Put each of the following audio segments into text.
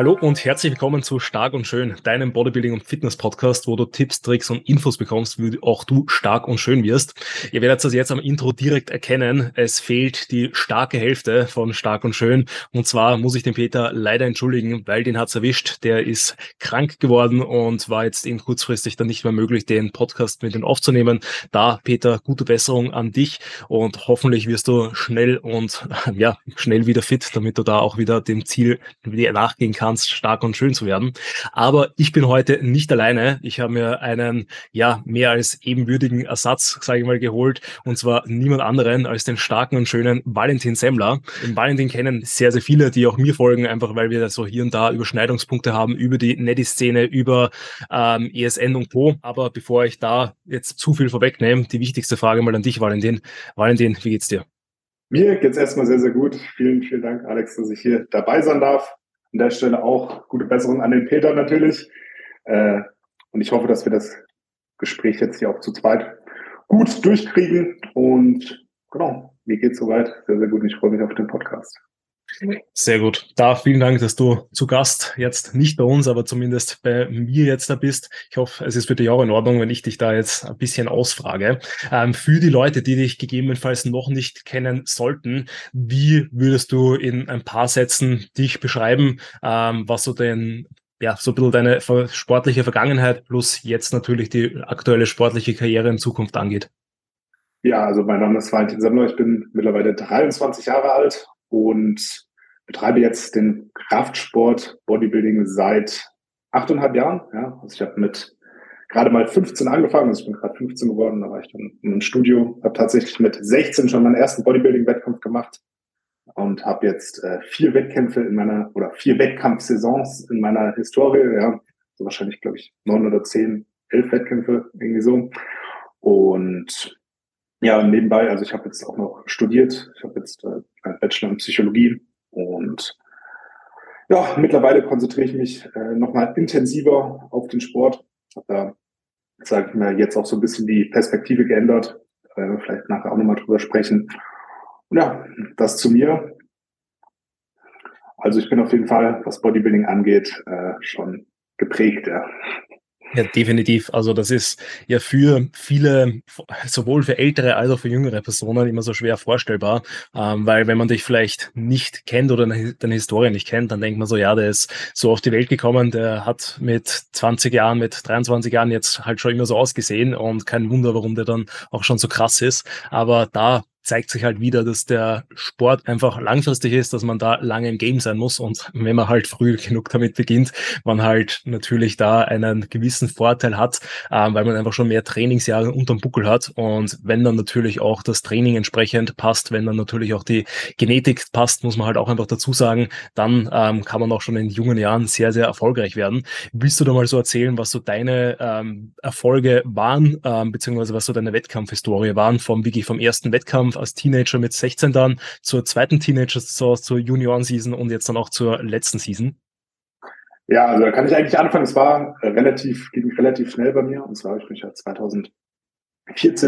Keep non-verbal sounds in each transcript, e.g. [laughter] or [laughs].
Hallo und herzlich willkommen zu Stark und Schön, deinem Bodybuilding und Fitness Podcast, wo du Tipps, Tricks und Infos bekommst, wie auch du stark und schön wirst. Ihr werdet das jetzt am Intro direkt erkennen. Es fehlt die starke Hälfte von Stark und Schön. Und zwar muss ich den Peter leider entschuldigen, weil den hat's erwischt. Der ist krank geworden und war jetzt eben kurzfristig dann nicht mehr möglich, den Podcast mit ihm aufzunehmen. Da, Peter, gute Besserung an dich und hoffentlich wirst du schnell und [laughs] ja, schnell wieder fit, damit du da auch wieder dem Ziel nachgehen kannst kannst, stark und schön zu werden. Aber ich bin heute nicht alleine. Ich habe mir einen, ja, mehr als ebenwürdigen Ersatz, sage ich mal, geholt. Und zwar niemand anderen als den starken und schönen Valentin Semmler. Den Valentin kennen sehr, sehr viele, die auch mir folgen, einfach weil wir so hier und da Überschneidungspunkte haben über die Netty-Szene, über ähm, ESN und Co. Aber bevor ich da jetzt zu viel vorwegnehme, die wichtigste Frage mal an dich, Valentin. Valentin, wie geht's dir? Mir geht's erstmal sehr, sehr gut. Vielen, vielen Dank, Alex, dass ich hier dabei sein darf. An der Stelle auch gute Besserung an den Peter natürlich. Äh, und ich hoffe, dass wir das Gespräch jetzt hier auch zu zweit gut durchkriegen. Und genau, mir geht's soweit sehr, sehr gut. Ich freue mich auf den Podcast. Sehr gut. Da vielen Dank, dass du zu Gast jetzt nicht bei uns, aber zumindest bei mir jetzt da bist. Ich hoffe, es ist für dich auch in Ordnung, wenn ich dich da jetzt ein bisschen ausfrage. Ähm, für die Leute, die dich gegebenenfalls noch nicht kennen sollten, wie würdest du in ein paar Sätzen dich beschreiben, ähm, was so denn ja, so ein bisschen deine sportliche Vergangenheit plus jetzt natürlich die aktuelle sportliche Karriere in Zukunft angeht? Ja, also mein Name ist Valentin Semmler, ich bin mittlerweile 23 Jahre alt und betreibe jetzt den Kraftsport Bodybuilding seit achteinhalb Jahren. Ja, also ich habe mit gerade mal 15 angefangen, also ich bin gerade 15 geworden, da war ich dann im Studio, habe tatsächlich mit 16 schon meinen ersten Bodybuilding-Wettkampf gemacht und habe jetzt äh, vier Wettkämpfe in meiner oder vier Wettkampfsaisons in meiner Historie, ja, so wahrscheinlich glaube ich neun oder zehn, elf Wettkämpfe irgendwie so. Und ja, nebenbei, also ich habe jetzt auch noch studiert. Ich habe jetzt äh, einen Bachelor in Psychologie und ja, mittlerweile konzentriere ich mich äh, nochmal intensiver auf den Sport. Habe da, sage ich mal, jetzt auch so ein bisschen die Perspektive geändert. Äh, vielleicht nachher auch nochmal drüber sprechen. Und ja, das zu mir. Also ich bin auf jeden Fall, was Bodybuilding angeht, äh, schon geprägt, ja. Ja, definitiv. Also das ist ja für viele, sowohl für ältere als auch für jüngere Personen immer so schwer vorstellbar, ähm, weil wenn man dich vielleicht nicht kennt oder deine Historie nicht kennt, dann denkt man so, ja, der ist so auf die Welt gekommen, der hat mit 20 Jahren, mit 23 Jahren jetzt halt schon immer so ausgesehen und kein Wunder, warum der dann auch schon so krass ist. Aber da zeigt sich halt wieder, dass der Sport einfach langfristig ist, dass man da lange im Game sein muss und wenn man halt früh genug damit beginnt, man halt natürlich da einen gewissen Vorteil hat, ähm, weil man einfach schon mehr Trainingsjahre unterm Buckel hat und wenn dann natürlich auch das Training entsprechend passt, wenn dann natürlich auch die Genetik passt, muss man halt auch einfach dazu sagen, dann ähm, kann man auch schon in jungen Jahren sehr, sehr erfolgreich werden. Willst du da mal so erzählen, was so deine ähm, Erfolge waren, ähm, beziehungsweise was so deine Wettkampfhistorie waren, vom wirklich vom ersten Wettkampf Wettkampf als Teenager mit 16 dann zur zweiten Teenager-Saison, zur Junioren-Season und jetzt dann auch zur letzten Season? Ja, also da kann ich eigentlich anfangen. Es war äh, relativ, ging relativ schnell bei mir. Und zwar habe ich mich ja 2014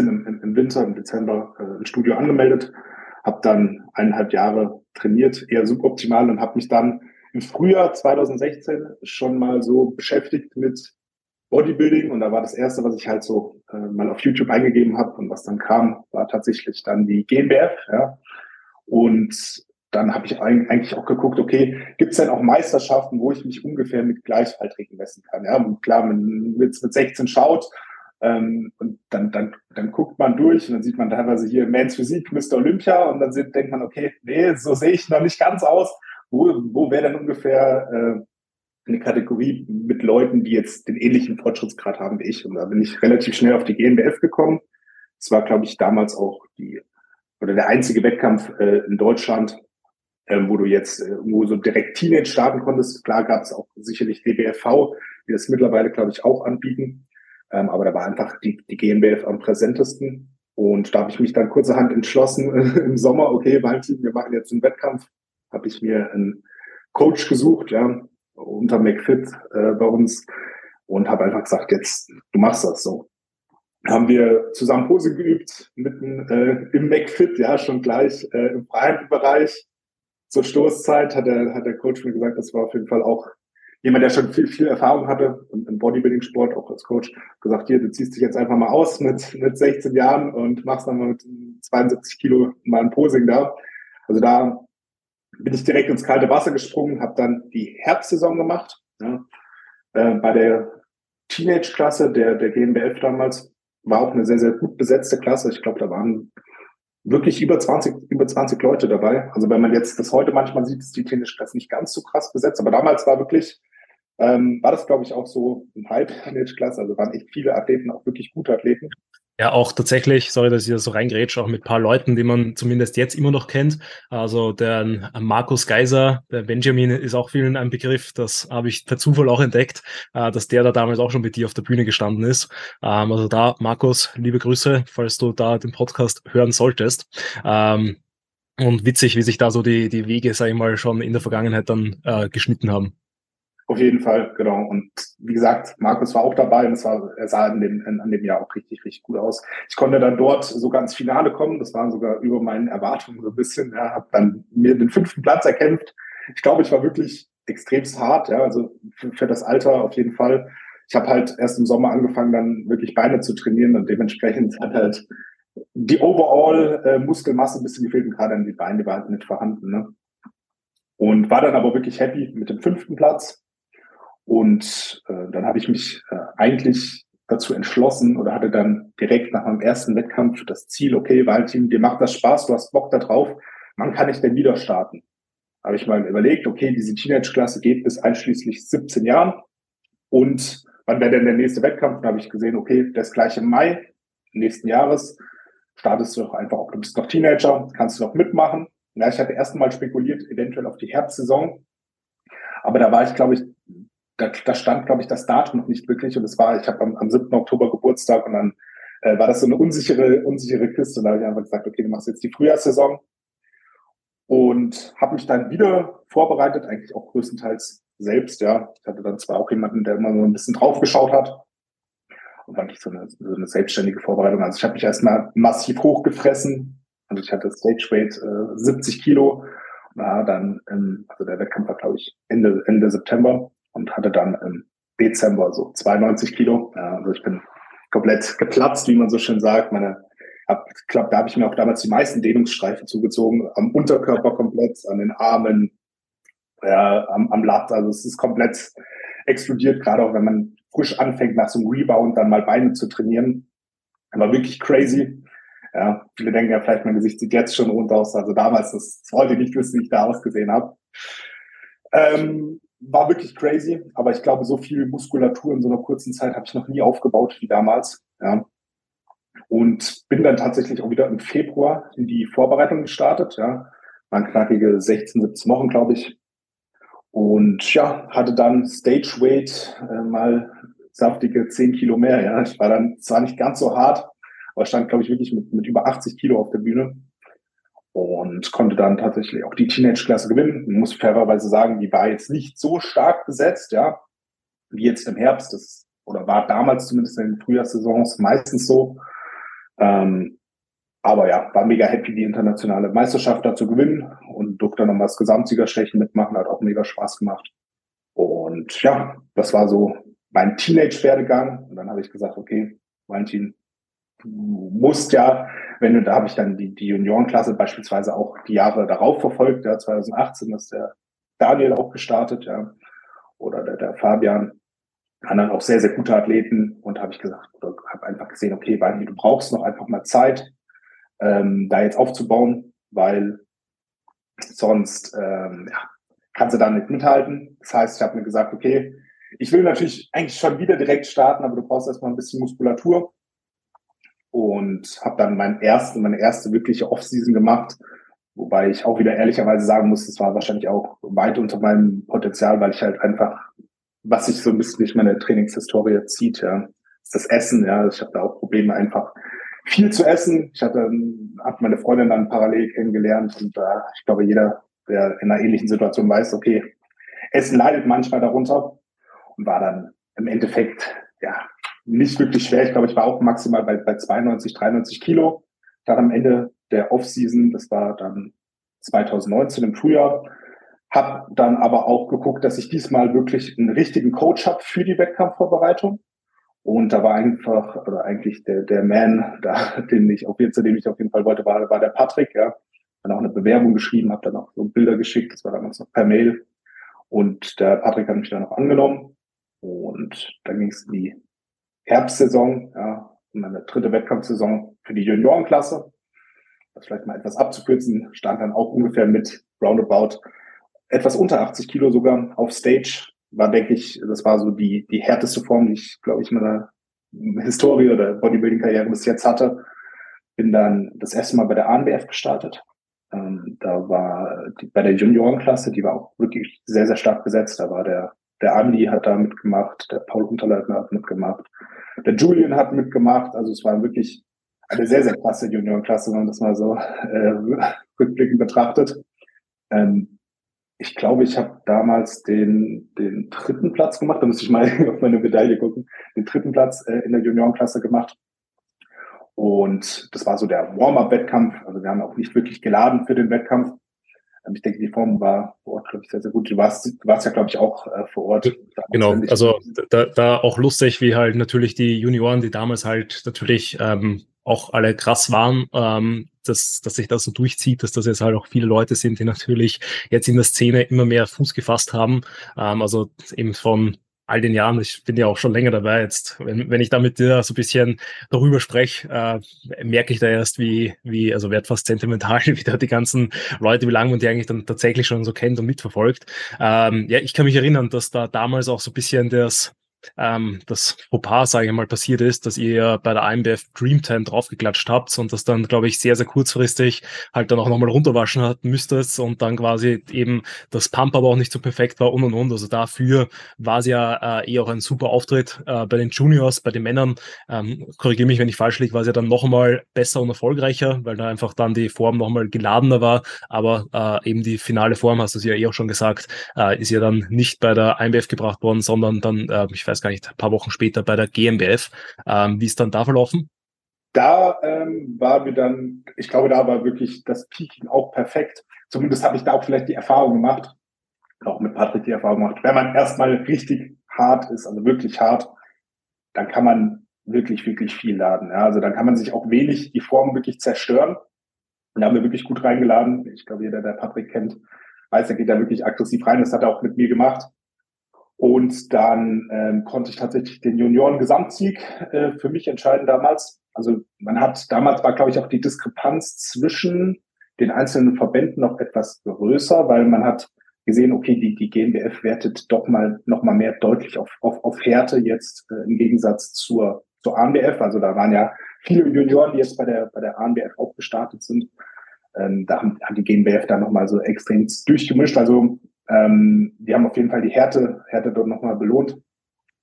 im, im Winter, im Dezember äh, im Studio angemeldet, habe dann eineinhalb Jahre trainiert, eher suboptimal und habe mich dann im Frühjahr 2016 schon mal so beschäftigt mit Bodybuilding und da war das erste, was ich halt so äh, mal auf YouTube eingegeben habe und was dann kam, war tatsächlich dann die GmbF, ja. Und dann habe ich eigentlich auch geguckt, okay, gibt es denn auch Meisterschaften, wo ich mich ungefähr mit Gleichaltrigen messen kann? Ja, und klar, wenn man jetzt mit 16 schaut, ähm, und dann, dann, dann guckt man durch und dann sieht man teilweise hier Mans Physik, Mr. Olympia und dann sind, denkt man, okay, nee, so sehe ich noch nicht ganz aus. Wo, wo wäre denn ungefähr äh, eine Kategorie mit Leuten, die jetzt den ähnlichen Fortschrittsgrad haben wie ich. Und da bin ich relativ schnell auf die GmbF gekommen. Es war, glaube ich, damals auch die oder der einzige Wettkampf äh, in Deutschland, ähm, wo du jetzt äh, wo so direkt Teenage starten konntest. Klar gab es auch sicherlich DBFV, die das mittlerweile, glaube ich, auch anbieten. Ähm, aber da war einfach die, die GmbF am präsentesten. Und da habe ich mich dann kurzerhand entschlossen äh, [laughs] im Sommer, okay, Valentin, wir machen jetzt einen Wettkampf. Habe ich mir einen Coach gesucht, ja, unter McFit äh, bei uns und habe einfach gesagt, jetzt, du machst das so. Haben wir zusammen Pose geübt, mitten äh, im McFit, ja, schon gleich äh, im freien Bereich. Zur Stoßzeit hat der, hat der Coach mir gesagt, das war auf jeden Fall auch jemand, der schon viel, viel Erfahrung hatte im Bodybuilding-Sport, auch als Coach, gesagt, hier, du ziehst dich jetzt einfach mal aus mit, mit 16 Jahren und machst dann mal mit 72 Kilo mal ein Posing da. Also da bin ich direkt ins kalte Wasser gesprungen, habe dann die Herbstsaison gemacht. Ja. Äh, bei der Teenage-Klasse der, der GmbF damals war auch eine sehr, sehr gut besetzte Klasse. Ich glaube, da waren wirklich über 20, über 20 Leute dabei. Also wenn man jetzt das heute manchmal sieht, ist die Teenage-Klasse nicht ganz so krass besetzt. Aber damals war wirklich, ähm, war das, glaube ich, auch so ein Halb-Teenage-Klasse. Also waren echt viele Athleten, auch wirklich gute Athleten. Ja, auch tatsächlich, sorry, dass ich da so reingrätsche, auch mit paar Leuten, die man zumindest jetzt immer noch kennt. Also der Markus Geiser, der Benjamin ist auch vielen ein Begriff, das habe ich per Zufall auch entdeckt, äh, dass der da damals auch schon mit dir auf der Bühne gestanden ist. Ähm, also da, Markus, liebe Grüße, falls du da den Podcast hören solltest. Ähm, und witzig, wie sich da so die, die Wege, sag ich mal, schon in der Vergangenheit dann äh, geschnitten haben. Auf jeden Fall, genau. Und wie gesagt, Markus war auch dabei und es war, er sah in dem, an dem Jahr auch richtig, richtig gut aus. Ich konnte dann dort sogar ins Finale kommen. Das war sogar über meinen Erwartungen so ein bisschen. Ja, habe dann mir den fünften Platz erkämpft. Ich glaube, ich war wirklich extremst hart, ja, also für, das Alter auf jeden Fall. Ich habe halt erst im Sommer angefangen, dann wirklich Beine zu trainieren und dementsprechend hat halt die Overall äh, Muskelmasse ein bisschen gefehlt und gerade an die Beine die war halt nicht vorhanden. Ne? Und war dann aber wirklich happy mit dem fünften Platz und äh, dann habe ich mich äh, eigentlich dazu entschlossen oder hatte dann direkt nach meinem ersten Wettkampf das Ziel, okay, Valentin, dir macht das Spaß, du hast Bock da drauf, wann kann ich denn wieder starten? Habe ich mal überlegt, okay, diese Teenage-Klasse geht bis einschließlich 17 Jahren und wann wäre denn der nächste Wettkampf? Da habe ich gesehen, okay, das gleiche im Mai nächsten Jahres startest du doch einfach, ob du bist noch Teenager, kannst du noch mitmachen. Ja, ich hatte erst mal spekuliert, eventuell auf die Herbstsaison, aber da war ich, glaube ich, da, da stand, glaube ich, das Datum noch nicht wirklich. Und es war, ich habe am, am 7. Oktober Geburtstag und dann äh, war das so eine unsichere, unsichere Kiste. Und da habe ich einfach gesagt, okay, du machst jetzt die Frühjahrssaison. Und habe mich dann wieder vorbereitet, eigentlich auch größtenteils selbst, ja. Ich hatte dann zwar auch jemanden, der immer so ein bisschen draufgeschaut hat. Und eigentlich so eine, so eine selbstständige Vorbereitung. Also ich habe mich erstmal massiv hochgefressen. Also ich hatte Stage Weight äh, 70 Kilo. War dann, ähm, also der Wettkampf war, glaube ich, Ende, Ende September und hatte dann im Dezember so 92 Kilo. Ja, also ich bin komplett geplatzt, wie man so schön sagt. Meine, hab, glaub, da habe ich mir auch damals die meisten Dehnungsstreifen zugezogen, am Unterkörper komplett, an den Armen, ja, am, am Latt. Also es ist komplett explodiert, gerade auch wenn man frisch anfängt, nach so einem Rebound dann mal Beine zu trainieren. War wirklich crazy. Ja, viele denken ja vielleicht, mein Gesicht sieht jetzt schon rund aus. Also damals, das, wollte ich nicht wissen, wie ich da ausgesehen habe. Ähm, war wirklich crazy, aber ich glaube, so viel Muskulatur in so einer kurzen Zeit habe ich noch nie aufgebaut wie damals. Ja. Und bin dann tatsächlich auch wieder im Februar in die Vorbereitung gestartet. Ja. Waren knackige 16, 17 Wochen, glaube ich. Und ja, hatte dann Stage Weight äh, mal saftige 10 Kilo mehr. Ja. Ich war dann zwar nicht ganz so hart, aber stand, glaube ich, wirklich mit, mit über 80 Kilo auf der Bühne und konnte dann tatsächlich auch die Teenage-Klasse gewinnen. Man muss fairerweise sagen, die war jetzt nicht so stark besetzt, ja, wie jetzt im Herbst. Das, oder war damals zumindest in den Frühjahrssaisons meistens so. Ähm, aber ja, war mega happy, die internationale Meisterschaft da zu gewinnen und durfte dann nochmal das Gesamtsiegerstechen mitmachen, hat auch mega Spaß gemacht. Und ja, das war so mein Teenage-Werdegang. Und dann habe ich gesagt, okay, Valentin, du musst ja wenn du, da habe ich dann die, die Juniorenklasse beispielsweise auch die Jahre darauf verfolgt, ja, 2018 ist der Daniel auch gestartet, ja, oder der, der Fabian, anderen auch sehr, sehr gute Athleten und habe ich gesagt, oder habe einfach gesehen, okay, Weini, du brauchst noch einfach mal Zeit, ähm, da jetzt aufzubauen, weil sonst ähm, ja, kannst du da nicht mithalten. Das heißt, ich habe mir gesagt, okay, ich will natürlich eigentlich schon wieder direkt starten, aber du brauchst erstmal ein bisschen Muskulatur und habe dann mein erste, meine erste wirkliche Offseason gemacht, wobei ich auch wieder ehrlicherweise sagen muss, das war wahrscheinlich auch weit unter meinem Potenzial, weil ich halt einfach, was sich so ein bisschen durch meine Trainingshistorie zieht, ja, ist das Essen, ja, ich habe da auch Probleme einfach viel zu essen. Ich hatte, habe meine Freundin dann parallel kennengelernt und da, äh, ich glaube, jeder, der in einer ähnlichen Situation weiß, okay, Essen leidet manchmal darunter und war dann im Endeffekt, ja, nicht wirklich schwer. Ich glaube, ich war auch maximal bei, bei 92, 93 Kilo. Dann am Ende der Offseason, das war dann 2019 im Frühjahr, Habe dann aber auch geguckt, dass ich diesmal wirklich einen richtigen Coach habe für die Wettkampfvorbereitung. Und da war einfach, oder eigentlich der, der Man, da, [laughs] den ich auf jeden, zu dem ich auf jeden Fall wollte, war, war der Patrick, ja. Dann auch eine Bewerbung geschrieben, habe dann auch so Bilder geschickt, das war damals noch per Mail. Und der Patrick hat mich dann auch angenommen. Und dann ging es in die Herbstsaison, ja, meine dritte Wettkampfsaison für die Juniorenklasse. Das vielleicht mal etwas abzukürzen, stand dann auch ungefähr mit roundabout etwas unter 80 Kilo sogar auf Stage. War, denke ich, das war so die, die härteste Form, die ich, glaube ich, in meiner Historie oder Bodybuilding-Karriere bis jetzt hatte. Bin dann das erste Mal bei der ANBF gestartet. Ähm, da war die, bei der Juniorenklasse, die war auch wirklich sehr, sehr stark besetzt. Da war der, der Andi hat da mitgemacht, der Paul Unterleitner hat mitgemacht, der Julian hat mitgemacht. Also es war wirklich eine sehr, sehr klasse Juniorenklasse, wenn man das mal so äh, rückblickend betrachtet. Ähm, ich glaube, ich habe damals den, den dritten Platz gemacht, da müsste ich mal [laughs] auf meine Medaille gucken, den dritten Platz äh, in der Juniorenklasse gemacht. Und das war so der Warm-up-Wettkampf. Also wir haben auch nicht wirklich geladen für den Wettkampf. Ähm, ich denke, die Form war vor Ort, glaube ich, sehr, sehr gut. Du warst, du warst ja, glaube ich, auch äh, vor Ort. Genau, also da, da auch lustig, wie halt natürlich die Junioren, die damals halt natürlich ähm, auch alle krass waren, ähm, dass, dass sich das so durchzieht, dass das jetzt halt auch viele Leute sind, die natürlich jetzt in der Szene immer mehr Fuß gefasst haben. Ähm, also eben von all den Jahren, ich bin ja auch schon länger dabei jetzt, wenn, wenn ich da mit dir so ein bisschen darüber spreche, äh, merke ich da erst, wie, wie, also werd fast sentimental, [laughs] wie da die ganzen Leute, wie lange man die eigentlich dann tatsächlich schon so kennt und mitverfolgt. Ähm, ja, ich kann mich erinnern, dass da damals auch so ein bisschen das, ähm, das Fauxpas, sage ich mal, passiert ist, dass ihr bei der IMBF Dreamtime draufgeklatscht habt und das dann, glaube ich, sehr, sehr kurzfristig halt dann auch nochmal runterwaschen hat müsstet und dann quasi eben das Pump aber auch nicht so perfekt war und und und. Also dafür war es ja äh, eh auch ein super Auftritt äh, bei den Juniors, bei den Männern. Ähm, Korrigiere mich, wenn ich falsch liege, war es ja dann noch einmal besser und erfolgreicher, weil da einfach dann die Form noch einmal geladener war. Aber äh, eben die finale Form, hast du es ja eh auch schon gesagt, äh, ist ja dann nicht bei der IMBF gebracht worden, sondern dann, äh, ich weiß weiß gar nicht, ein paar Wochen später bei der GmbF. Ähm, wie ist dann da verlaufen? Da ähm, war wir dann, ich glaube, da war wirklich das Peaking auch perfekt. Zumindest habe ich da auch vielleicht die Erfahrung gemacht, auch mit Patrick die Erfahrung gemacht. Wenn man erstmal richtig hart ist, also wirklich hart, dann kann man wirklich, wirklich viel laden. Ja? Also dann kann man sich auch wenig die Form wirklich zerstören. Und da haben wir wirklich gut reingeladen. Ich glaube, jeder, der Patrick kennt, weiß, er geht da wirklich aggressiv rein. Das hat er auch mit mir gemacht. Und dann ähm, konnte ich tatsächlich den Junioren-Gesamtsieg äh, für mich entscheiden damals. Also man hat, damals war, glaube ich, auch die Diskrepanz zwischen den einzelnen Verbänden noch etwas größer, weil man hat gesehen, okay, die, die GmbF wertet doch mal noch mal mehr deutlich auf, auf, auf Härte jetzt äh, im Gegensatz zur, zur ANBF. Also da waren ja viele Junioren, die jetzt bei der, bei der ANBF auch gestartet sind. Ähm, da haben, hat die GmbF dann noch mal so extrem durchgemischt. Also ähm, die haben auf jeden Fall die Härte, Härte dort nochmal belohnt.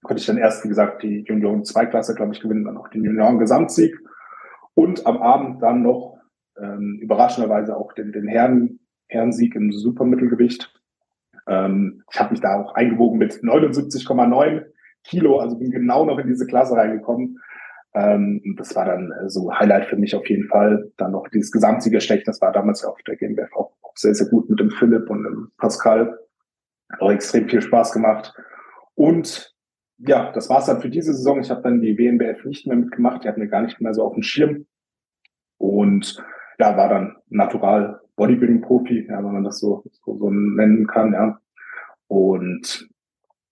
Konnte ich dann erst, wie gesagt, die Junioren Zweiklasse, glaube ich, gewinnen, dann auch den Junioren Gesamtsieg. Und am Abend dann noch ähm, überraschenderweise auch den, den Herren, Herrensieg im Supermittelgewicht. Ähm, ich habe mich da auch eingewogen mit 79,9 Kilo, also bin genau noch in diese Klasse reingekommen. Ähm, das war dann äh, so Highlight für mich auf jeden Fall. Dann noch dieses Gesamtsiegerstech, das war damals ja auf der GmbF auch sehr, sehr gut mit dem Philipp und dem Pascal. Hat auch extrem viel Spaß gemacht. Und ja, das war's dann für diese Saison. Ich habe dann die WNBF nicht mehr mitgemacht. Die hatten wir gar nicht mehr so auf dem Schirm. Und ja, war dann natural Bodybuilding-Profi, ja, wenn man das so, so, so nennen kann, ja. Und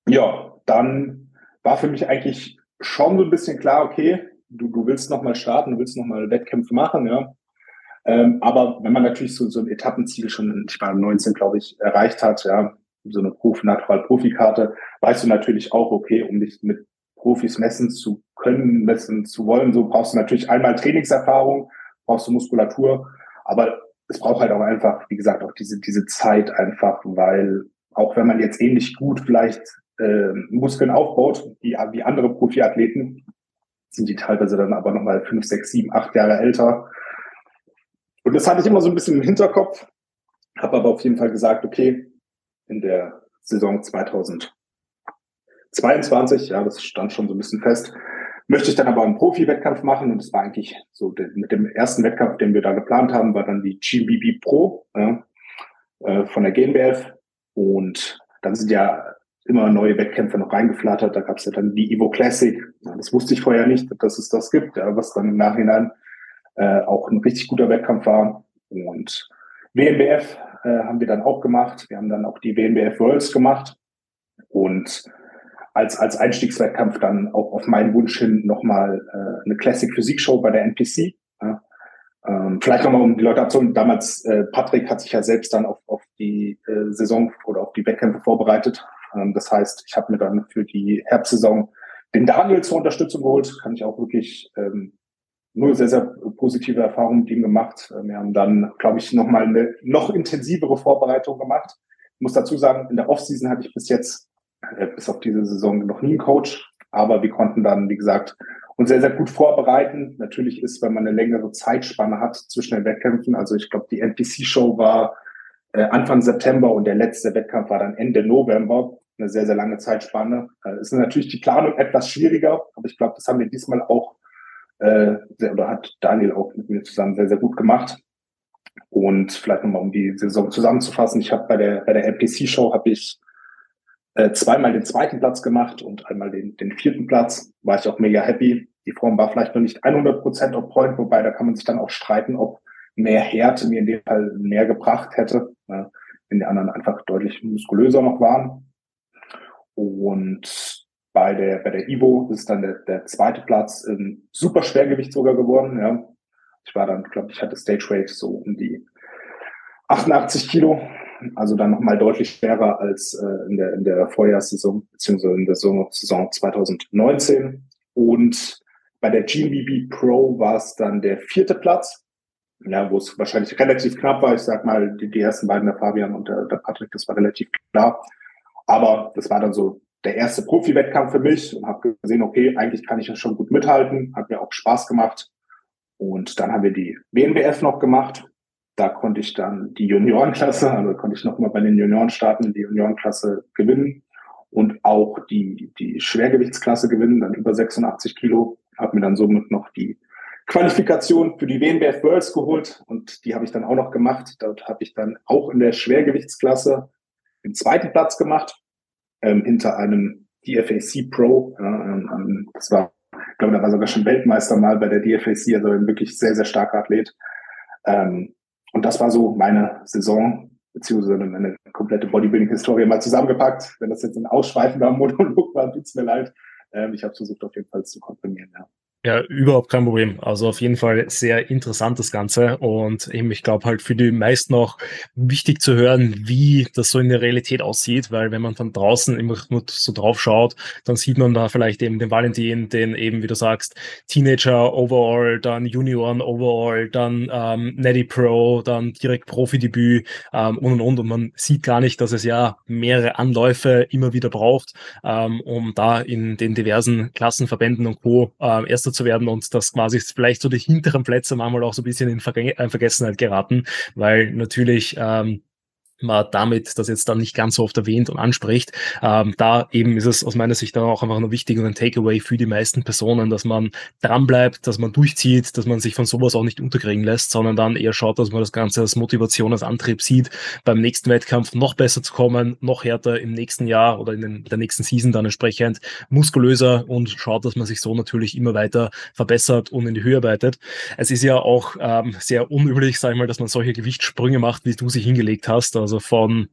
ja, dann war für mich eigentlich schon so ein bisschen klar, okay, du, du willst nochmal starten, du willst nochmal Wettkämpfe machen, ja. Ähm, aber wenn man natürlich so, so ein Etappenziel schon, ich war 19, glaube ich, erreicht hat, ja, so eine Profi, Natural Profikarte, weißt du natürlich auch, okay, um dich mit Profis messen zu können, messen zu wollen, so brauchst du natürlich einmal Trainingserfahrung, brauchst du Muskulatur, aber es braucht halt auch einfach, wie gesagt, auch diese, diese Zeit einfach, weil auch wenn man jetzt ähnlich gut vielleicht äh, Muskeln aufbaut, wie, wie andere Profiathleten, sind die teilweise dann aber nochmal fünf, sechs, sieben, acht Jahre älter. Das hatte ich immer so ein bisschen im Hinterkopf, habe aber auf jeden Fall gesagt, okay, in der Saison 2022, ja, das stand schon so ein bisschen fest, möchte ich dann aber einen Profi-Wettkampf machen und das war eigentlich so mit dem ersten Wettkampf, den wir da geplant haben, war dann die GBB Pro ja, äh, von der GmbF Und dann sind ja immer neue Wettkämpfe noch reingeflattert. Da gab es ja dann die Evo Classic. Das wusste ich vorher nicht, dass es das gibt, was dann im Nachhinein äh, auch ein richtig guter Wettkampf war. Und WNBF äh, haben wir dann auch gemacht. Wir haben dann auch die WNBF Worlds gemacht. Und als, als Einstiegswettkampf dann auch auf meinen Wunsch hin nochmal äh, eine Classic Physik Show bei der NPC. Ja. Ähm, vielleicht nochmal, um die Leute abzuholen. Damals, äh, Patrick hat sich ja selbst dann auf, auf die äh, Saison oder auf die Wettkämpfe vorbereitet. Ähm, das heißt, ich habe mir dann für die Herbstsaison den Daniel zur Unterstützung geholt. Kann ich auch wirklich ähm, nur sehr, sehr positive Erfahrungen mit ihm gemacht. Wir haben dann, glaube ich, nochmal eine noch intensivere Vorbereitung gemacht. Ich muss dazu sagen, in der Offseason hatte ich bis jetzt, äh, bis auf diese Saison, noch nie einen Coach. Aber wir konnten dann, wie gesagt, uns sehr, sehr gut vorbereiten. Natürlich ist, wenn man eine längere Zeitspanne hat zwischen den Wettkämpfen, also ich glaube, die NPC-Show war äh, Anfang September und der letzte Wettkampf war dann Ende November. Eine sehr, sehr lange Zeitspanne. Äh, ist natürlich die Planung etwas schwieriger, aber ich glaube, das haben wir diesmal auch äh, oder hat Daniel auch mit mir zusammen sehr, sehr gut gemacht. Und vielleicht nochmal, um die Saison zusammenzufassen, ich habe bei der, bei der MPC-Show habe ich äh, zweimal den zweiten Platz gemacht und einmal den, den vierten Platz. War ich auch mega happy. Die Form war vielleicht noch nicht 100 Prozent auf Point, wobei da kann man sich dann auch streiten, ob mehr Härte mir in dem Fall mehr gebracht hätte, äh, wenn die anderen einfach deutlich muskulöser noch waren. Und bei der, bei der Ivo ist dann der, der zweite Platz im super Schwergewicht sogar geworden. Ja. Ich war dann, glaube ich, hatte Stage Weight so um die 88 Kilo. Also dann nochmal deutlich schwerer als äh, in, der, in der Vorjahrssaison, beziehungsweise in der Saison, Saison 2019. Und bei der GMBB Pro war es dann der vierte Platz, ja, wo es wahrscheinlich relativ knapp war. Ich sag mal, die, die ersten beiden, der Fabian und der, der Patrick, das war relativ klar. Aber das war dann so der erste Profi-Wettkampf für mich und habe gesehen, okay, eigentlich kann ich das schon gut mithalten, hat mir auch Spaß gemacht. Und dann haben wir die WNBF noch gemacht. Da konnte ich dann die Juniorenklasse, also konnte ich noch mal bei den Junioren starten, die Juniorenklasse gewinnen und auch die, die Schwergewichtsklasse gewinnen, dann über 86 Kilo. Habe mir dann somit noch die Qualifikation für die WNBF Worlds geholt und die habe ich dann auch noch gemacht. Dort habe ich dann auch in der Schwergewichtsklasse den zweiten Platz gemacht ähm, hinter einem DFAC Pro. Ja, ähm, das war, ich glaube, da war sogar schon Weltmeister mal bei der DFAC, also ein wirklich sehr, sehr starker Athlet. Ähm, und das war so meine Saison, beziehungsweise meine komplette Bodybuilding-Historie mal zusammengepackt. Wenn das jetzt ein ausschweifender [laughs] Monolog war, tut's mir leid. Ähm, ich habe versucht, auf jeden Fall zu komprimieren, ja. Ja, überhaupt kein Problem. Also auf jeden Fall sehr interessant das Ganze und eben ich glaube halt für die meisten auch wichtig zu hören, wie das so in der Realität aussieht, weil wenn man von draußen immer nur so drauf schaut, dann sieht man da vielleicht eben den Valentin, den eben, wie du sagst, Teenager Overall, dann Junioren Overall, dann ähm, Netty Pro, dann direkt Profi-Debüt ähm, und und und und man sieht gar nicht, dass es ja mehrere Anläufe immer wieder braucht, ähm, um da in den diversen Klassenverbänden und Co. Ähm, erst Meister zu werden und das quasi vielleicht so die hinteren Plätze manchmal auch so ein bisschen in Vergessenheit geraten, weil natürlich ähm, man damit das jetzt dann nicht ganz so oft erwähnt und anspricht. Ähm, da eben ist es aus meiner Sicht dann auch einfach nur wichtig und ein Takeaway für die meisten Personen, dass man dranbleibt, dass man durchzieht, dass man sich von sowas auch nicht unterkriegen lässt, sondern dann eher schaut, dass man das Ganze als Motivation, als Antrieb sieht, beim nächsten Wettkampf noch besser zu kommen, noch härter im nächsten Jahr oder in den, der nächsten Season dann entsprechend muskulöser und schaut, dass man sich so natürlich immer weiter verbessert und in die Höhe arbeitet. Es ist ja auch ähm, sehr unüblich, sag ich mal, dass man solche Gewichtssprünge macht, wie du sie hingelegt hast. Also also von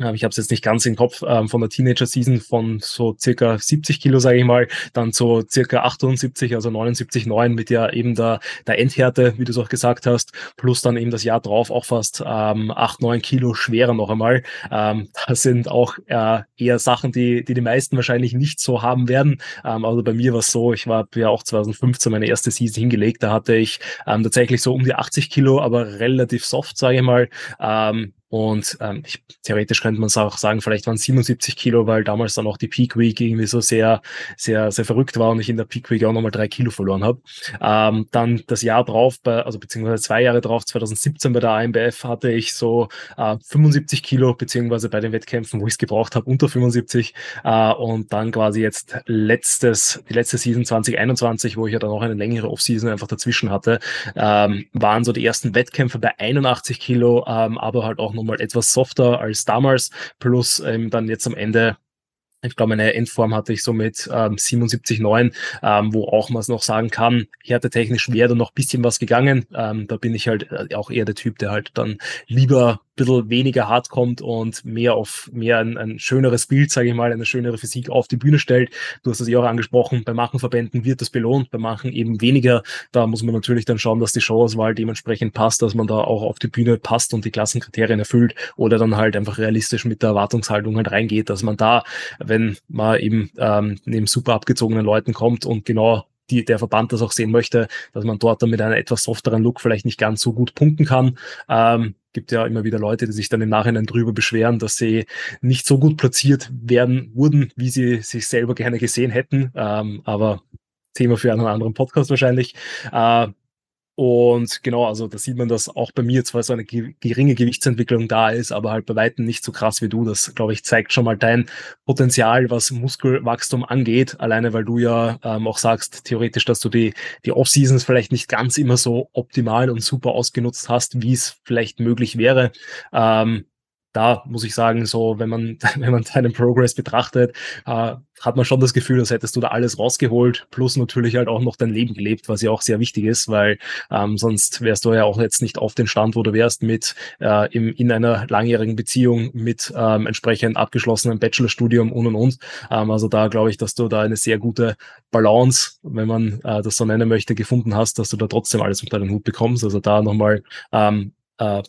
ich habe es jetzt nicht ganz im Kopf, ähm, von der Teenager-Season von so circa 70 Kilo, sage ich mal, dann so circa 78, also 79,9 mit ja eben der, der Endhärte, wie du es auch gesagt hast, plus dann eben das Jahr drauf auch fast ähm, 8, 9 Kilo schwerer noch einmal. Ähm, das sind auch äh, eher Sachen, die, die die meisten wahrscheinlich nicht so haben werden. Ähm, also bei mir war es so, ich war ja auch 2015 meine erste Season hingelegt, da hatte ich ähm, tatsächlich so um die 80 Kilo, aber relativ soft, sage ich mal. Ähm, und ähm, ich, theoretisch könnte man es auch sagen, vielleicht waren es 77 Kilo, weil damals dann auch die Peak Week irgendwie so sehr, sehr, sehr verrückt war und ich in der Peak Week auch nochmal drei Kilo verloren habe. Ähm, dann das Jahr drauf, bei, also beziehungsweise zwei Jahre drauf, 2017 bei der AMBF hatte ich so äh, 75 Kilo, beziehungsweise bei den Wettkämpfen, wo ich es gebraucht habe, unter 75. Äh, und dann quasi jetzt letztes, die letzte Season 2021, wo ich ja dann auch eine längere Offseason einfach dazwischen hatte, ähm, waren so die ersten Wettkämpfe bei 81 Kilo, ähm, aber halt auch noch nochmal etwas softer als damals, plus ähm, dann jetzt am Ende ich glaube, meine Endform hatte ich so mit ähm, 77,9, ähm, wo auch man es noch sagen kann, härtetechnisch wäre da noch bisschen was gegangen. Ähm, da bin ich halt äh, auch eher der Typ, der halt dann lieber bisschen weniger hart kommt und mehr auf mehr ein, ein schöneres Bild, sage ich mal, eine schönere Physik auf die Bühne stellt. Du hast es ja auch angesprochen, bei manchen Verbänden wird das belohnt, bei manchen eben weniger. Da muss man natürlich dann schauen, dass die Showauswahl dementsprechend passt, dass man da auch auf die Bühne passt und die Klassenkriterien erfüllt oder dann halt einfach realistisch mit der Erwartungshaltung halt reingeht, dass man da, wenn man eben ähm, neben super abgezogenen Leuten kommt und genau die, der Verband das auch sehen möchte, dass man dort dann mit einem etwas softeren Look vielleicht nicht ganz so gut punkten kann. Ähm, gibt ja immer wieder Leute, die sich dann im Nachhinein drüber beschweren, dass sie nicht so gut platziert werden wurden, wie sie sich selber gerne gesehen hätten. Ähm, aber Thema für einen anderen Podcast wahrscheinlich. Äh, und genau, also da sieht man, dass auch bei mir zwar so eine geringe Gewichtsentwicklung da ist, aber halt bei weitem nicht so krass wie du. Das, glaube ich, zeigt schon mal dein Potenzial, was Muskelwachstum angeht. Alleine, weil du ja ähm, auch sagst, theoretisch, dass du die, die Off-Seasons vielleicht nicht ganz immer so optimal und super ausgenutzt hast, wie es vielleicht möglich wäre. Ähm, da muss ich sagen, so, wenn man, [laughs] wenn man deinen Progress betrachtet, äh, hat man schon das Gefühl, als hättest du da alles rausgeholt, plus natürlich halt auch noch dein Leben gelebt, was ja auch sehr wichtig ist, weil ähm, sonst wärst du ja auch jetzt nicht auf den Stand, wo du wärst mit äh, im, in einer langjährigen Beziehung mit ähm, entsprechend abgeschlossenem Bachelorstudium und und und. Ähm, also da glaube ich, dass du da eine sehr gute Balance, wenn man äh, das so nennen möchte, gefunden hast, dass du da trotzdem alles unter den Hut bekommst. Also da nochmal ähm, äh,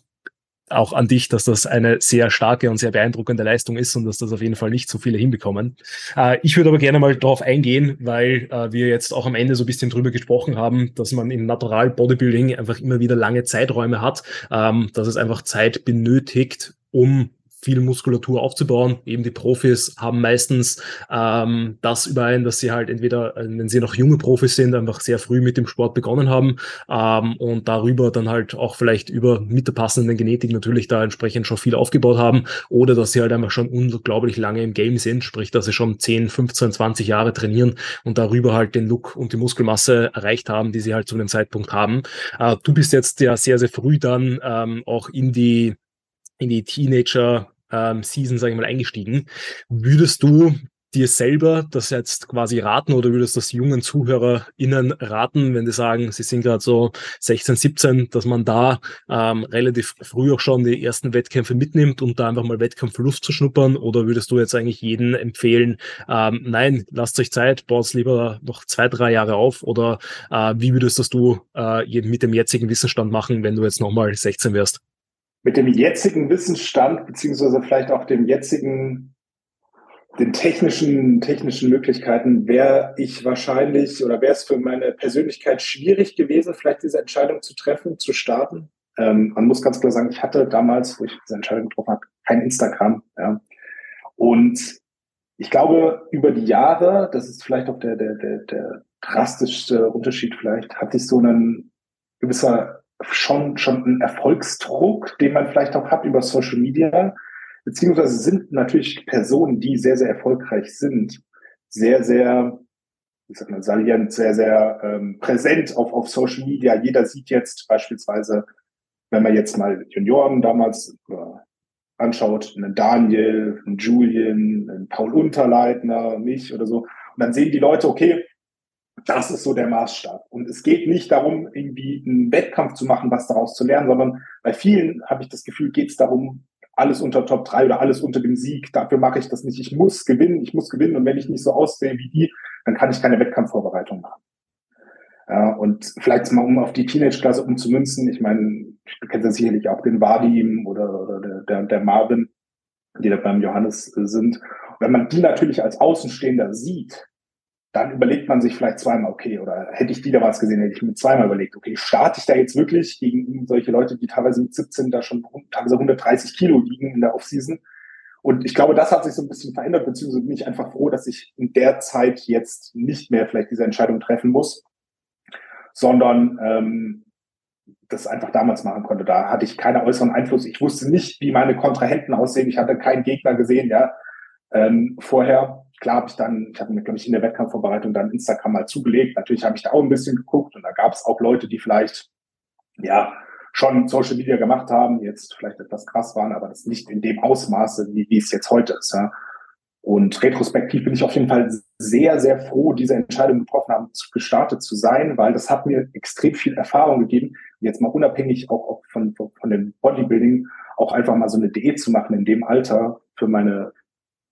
auch an dich, dass das eine sehr starke und sehr beeindruckende Leistung ist und dass das auf jeden Fall nicht so viele hinbekommen. Äh, ich würde aber gerne mal darauf eingehen, weil äh, wir jetzt auch am Ende so ein bisschen drüber gesprochen haben, dass man im Natural Bodybuilding einfach immer wieder lange Zeiträume hat, ähm, dass es einfach Zeit benötigt, um viel Muskulatur aufzubauen. Eben die Profis haben meistens ähm, das überein, dass sie halt entweder, äh, wenn sie noch junge Profis sind, einfach sehr früh mit dem Sport begonnen haben ähm, und darüber dann halt auch vielleicht über mit der passenden Genetik natürlich da entsprechend schon viel aufgebaut haben oder dass sie halt einfach schon unglaublich lange im Game sind, sprich, dass sie schon 10, 15, 20 Jahre trainieren und darüber halt den Look und die Muskelmasse erreicht haben, die sie halt zu dem Zeitpunkt haben. Äh, du bist jetzt ja sehr, sehr früh dann ähm, auch in die in die Teenager ähm, Season, sage ich mal, eingestiegen. Würdest du dir selber das jetzt quasi raten oder würdest du das jungen ZuhörerInnen raten, wenn die sagen, sie sind gerade so 16, 17, dass man da ähm, relativ früh auch schon die ersten Wettkämpfe mitnimmt, um da einfach mal Wettkampflust zu schnuppern? Oder würdest du jetzt eigentlich jeden empfehlen, ähm, nein, lasst euch Zeit, baut lieber noch zwei, drei Jahre auf? Oder äh, wie würdest das du äh, mit dem jetzigen Wissensstand machen, wenn du jetzt nochmal 16 wärst? Mit dem jetzigen Wissensstand, beziehungsweise vielleicht auch dem jetzigen, den technischen, technischen Möglichkeiten, wäre ich wahrscheinlich oder wäre es für meine Persönlichkeit schwierig gewesen, vielleicht diese Entscheidung zu treffen, zu starten. Ähm, man muss ganz klar sagen, ich hatte damals, wo ich diese Entscheidung getroffen habe, kein Instagram. Ja. Und ich glaube, über die Jahre, das ist vielleicht auch der, der, der, der drastischste Unterschied vielleicht, hatte ich so einen gewisser schon, schon ein Erfolgsdruck, den man vielleicht auch hat über Social Media, beziehungsweise sind natürlich Personen, die sehr, sehr erfolgreich sind, sehr, sehr, ich sag mal, salient, sehr, sehr ähm, präsent auf, auf Social Media. Jeder sieht jetzt beispielsweise, wenn man jetzt mal Junioren damals äh, anschaut, einen Daniel, einen Julian, einen Paul Unterleitner, mich oder so, und dann sehen die Leute, okay, das ist so der Maßstab. Und es geht nicht darum, irgendwie einen Wettkampf zu machen, was daraus zu lernen, sondern bei vielen habe ich das Gefühl, geht es darum, alles unter Top 3 oder alles unter dem Sieg. Dafür mache ich das nicht. Ich muss gewinnen, ich muss gewinnen. Und wenn ich nicht so aussehe wie die, dann kann ich keine Wettkampfvorbereitung machen. Ja, und vielleicht mal um auf die Teenage-Klasse umzumünzen. Ich meine, ich kenne sicherlich auch den Vadim oder, oder der, der, Marvin, die da beim Johannes sind. wenn man die natürlich als Außenstehender sieht, dann überlegt man sich vielleicht zweimal, okay, oder hätte ich die was gesehen, hätte ich mir zweimal überlegt, okay, starte ich da jetzt wirklich gegen solche Leute, die teilweise mit 17 da schon teilweise 130 Kilo liegen in der Offseason. Und ich glaube, das hat sich so ein bisschen verändert, beziehungsweise bin ich einfach froh, dass ich in der Zeit jetzt nicht mehr vielleicht diese Entscheidung treffen muss, sondern ähm, das einfach damals machen konnte. Da hatte ich keine äußeren Einfluss. Ich wusste nicht, wie meine Kontrahenten aussehen. Ich hatte keinen Gegner gesehen, ja, ähm, vorher klar habe ich dann, ich habe mir, glaube ich, in der Wettkampfvorbereitung dann Instagram mal zugelegt. Natürlich habe ich da auch ein bisschen geguckt und da gab es auch Leute, die vielleicht, ja, schon Social Media gemacht haben, jetzt vielleicht etwas krass waren, aber das nicht in dem Ausmaße, wie, wie es jetzt heute ist. Ja. Und retrospektiv bin ich auf jeden Fall sehr, sehr froh, diese Entscheidung getroffen haben, gestartet zu sein, weil das hat mir extrem viel Erfahrung gegeben. Jetzt mal unabhängig auch, auch von, von, von dem Bodybuilding, auch einfach mal so eine Diät zu machen in dem Alter für meine,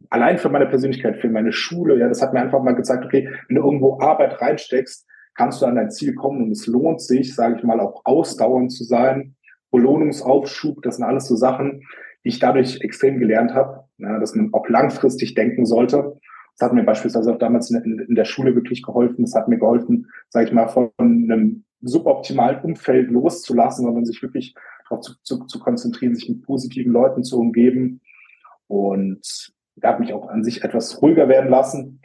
allein für meine Persönlichkeit, für meine Schule. Ja, das hat mir einfach mal gezeigt, okay, wenn du irgendwo Arbeit reinsteckst, kannst du an dein Ziel kommen und es lohnt sich, sage ich mal, auch ausdauernd zu sein. Belohnungsaufschub, das sind alles so Sachen, die ich dadurch extrem gelernt habe, ja, dass man auch langfristig denken sollte. Das hat mir beispielsweise auch damals in, in der Schule wirklich geholfen. Das hat mir geholfen, sage ich mal, von einem suboptimalen Umfeld loszulassen, sondern sich wirklich darauf zu, zu, zu konzentrieren, sich mit positiven Leuten zu umgeben. Und hat mich auch an sich etwas ruhiger werden lassen.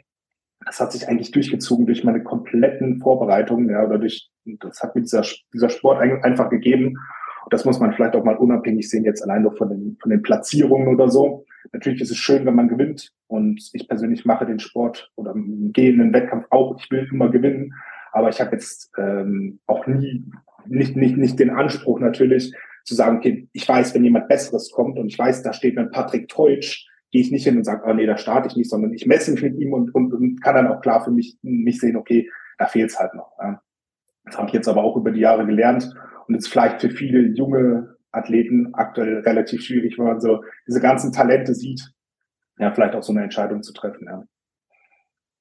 Das hat sich eigentlich durchgezogen durch meine kompletten Vorbereitungen, ja, oder durch, das hat mir dieser, dieser Sport einfach gegeben das muss man vielleicht auch mal unabhängig sehen, jetzt allein nur von den, von den Platzierungen oder so. Natürlich ist es schön, wenn man gewinnt. Und ich persönlich mache den Sport oder gehe in den Wettkampf auch. Ich will immer gewinnen. Aber ich habe jetzt ähm, auch nie, nicht, nicht, nicht den Anspruch natürlich zu sagen, okay, ich weiß, wenn jemand Besseres kommt und ich weiß, da steht ein Patrick Teutsch, gehe ich nicht hin und sage, oh nee, da starte ich nicht, sondern ich messe mich mit ihm und, und, und kann dann auch klar für mich nicht sehen, okay, da fehlt es halt noch. Ja. Das habe ich jetzt aber auch über die Jahre gelernt und ist vielleicht für viele junge Athleten aktuell relativ schwierig, wenn man so diese ganzen Talente sieht, ja, vielleicht auch so eine Entscheidung zu treffen, ja.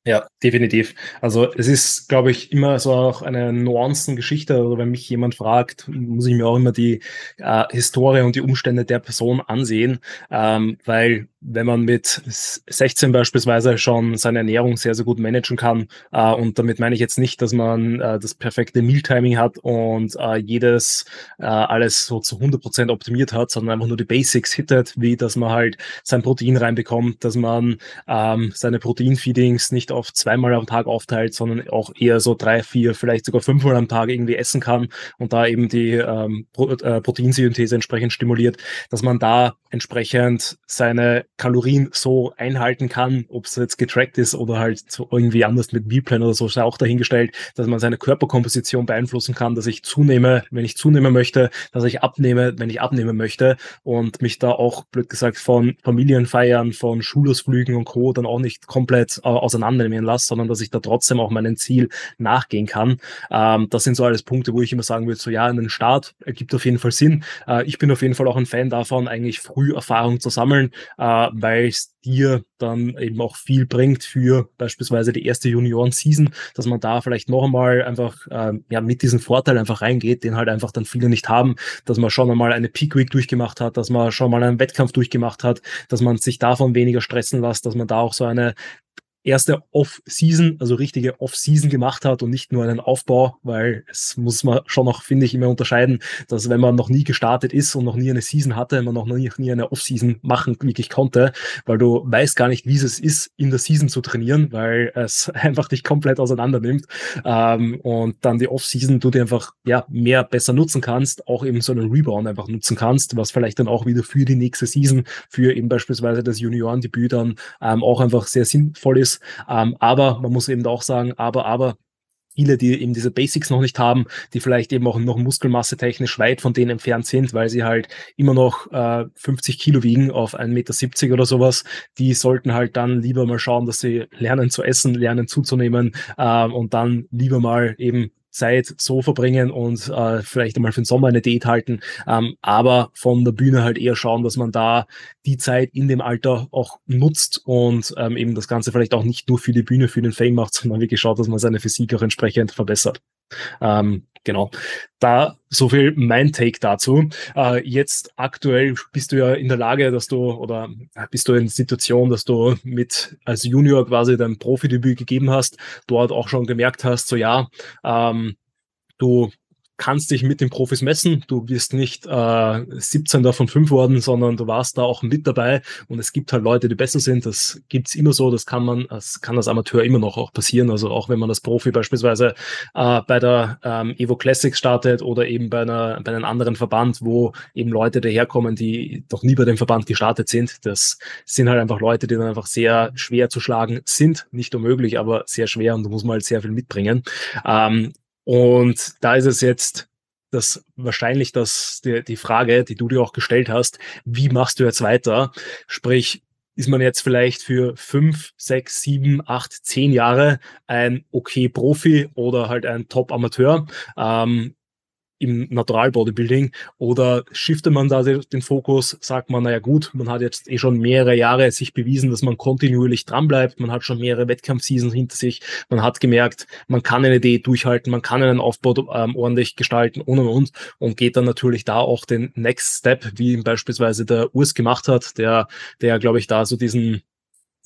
Ja, definitiv. Also es ist, glaube ich, immer so auch eine Nuancengeschichte. Also wenn mich jemand fragt, muss ich mir auch immer die äh, Historie und die Umstände der Person ansehen, ähm, weil wenn man mit 16 beispielsweise schon seine Ernährung sehr, sehr gut managen kann. Äh, und damit meine ich jetzt nicht, dass man äh, das perfekte Mealtiming hat und äh, jedes äh, alles so zu 100 Prozent optimiert hat, sondern einfach nur die Basics hittet, wie dass man halt sein Protein reinbekommt, dass man ähm, seine Proteinfeedings nicht auf zweimal am Tag aufteilt, sondern auch eher so drei, vier, vielleicht sogar fünfmal am Tag irgendwie essen kann und da eben die ähm, Pro äh, Proteinsynthese entsprechend stimuliert, dass man da entsprechend seine Kalorien so einhalten kann, ob es jetzt getrackt ist oder halt so irgendwie anders mit Mealplan oder so, ist auch dahingestellt, dass man seine Körperkomposition beeinflussen kann, dass ich zunehme, wenn ich zunehmen möchte, dass ich abnehme, wenn ich abnehmen möchte und mich da auch, blöd gesagt, von Familienfeiern, von Schulausflügen und Co. dann auch nicht komplett äh, auseinandernehmen lasse, sondern dass ich da trotzdem auch meinem Ziel nachgehen kann. Ähm, das sind so alles Punkte, wo ich immer sagen würde, so ja, in den Start ergibt auf jeden Fall Sinn. Äh, ich bin auf jeden Fall auch ein Fan davon, eigentlich früh Erfahrung zu sammeln, äh, weil es dir dann eben auch viel bringt für beispielsweise die erste Junioren-Season, dass man da vielleicht noch einmal einfach äh, ja, mit diesem Vorteil einfach reingeht, den halt einfach dann viele nicht haben, dass man schon einmal eine Peak Week durchgemacht hat, dass man schon mal einen Wettkampf durchgemacht hat, dass man sich davon weniger stressen lässt, dass man da auch so eine erste Off-Season, also richtige Off-Season gemacht hat und nicht nur einen Aufbau, weil es muss man schon noch, finde ich, immer unterscheiden, dass wenn man noch nie gestartet ist und noch nie eine Season hatte, man noch nie, nie eine Off-Season machen wirklich konnte, weil du weißt gar nicht, wie es ist, in der Season zu trainieren, weil es [laughs] einfach dich komplett auseinander nimmt ähm, und dann die Off-Season du dir einfach ja mehr besser nutzen kannst, auch eben so einen Rebound einfach nutzen kannst, was vielleicht dann auch wieder für die nächste Season, für eben beispielsweise das Juniorendebüt dann ähm, auch einfach sehr sinnvoll ist ähm, aber man muss eben auch sagen, aber, aber viele, die eben diese Basics noch nicht haben, die vielleicht eben auch noch Muskelmasse technisch weit von denen entfernt sind, weil sie halt immer noch äh, 50 Kilo wiegen auf 1,70 Meter oder sowas, die sollten halt dann lieber mal schauen, dass sie lernen zu essen, lernen zuzunehmen äh, und dann lieber mal eben Zeit so verbringen und äh, vielleicht einmal für den Sommer eine Diät halten, ähm, aber von der Bühne halt eher schauen, dass man da die Zeit in dem Alter auch nutzt und ähm, eben das Ganze vielleicht auch nicht nur für die Bühne, für den Fame macht, sondern wirklich schaut, dass man seine Physik auch entsprechend verbessert. Ähm, genau. Da so viel mein Take dazu. Äh, jetzt aktuell bist du ja in der Lage, dass du oder bist du in der Situation, dass du mit als Junior quasi dein Profidebüt gegeben hast, dort auch schon gemerkt hast, so ja, ähm, du kannst dich mit den Profis messen. Du wirst nicht äh, 17. von 5 worden, sondern du warst da auch mit dabei. Und es gibt halt Leute, die besser sind. Das gibt's immer so. Das kann man, das kann als Amateur immer noch auch passieren. Also auch wenn man als Profi beispielsweise äh, bei der ähm, Evo Classic startet oder eben bei, einer, bei einem anderen Verband, wo eben Leute daherkommen, die doch nie bei dem Verband gestartet sind. Das sind halt einfach Leute, die dann einfach sehr schwer zu schlagen sind. Nicht unmöglich, aber sehr schwer und da muss man halt sehr viel mitbringen. Ähm, und da ist es jetzt das wahrscheinlich das, die, die Frage, die du dir auch gestellt hast, wie machst du jetzt weiter? Sprich, ist man jetzt vielleicht für fünf, sechs, sieben, acht, zehn Jahre ein okay Profi oder halt ein Top-Amateur. Ähm, im Natural Bodybuilding oder shiftet man da den Fokus, sagt man, naja gut, man hat jetzt eh schon mehrere Jahre sich bewiesen, dass man kontinuierlich dranbleibt, man hat schon mehrere Wettkampfseasons hinter sich, man hat gemerkt, man kann eine Idee durchhalten, man kann einen Aufbau ähm, ordentlich gestalten und und und und geht dann natürlich da auch den Next Step, wie beispielsweise der Urs gemacht hat, der, der glaube ich da so diesen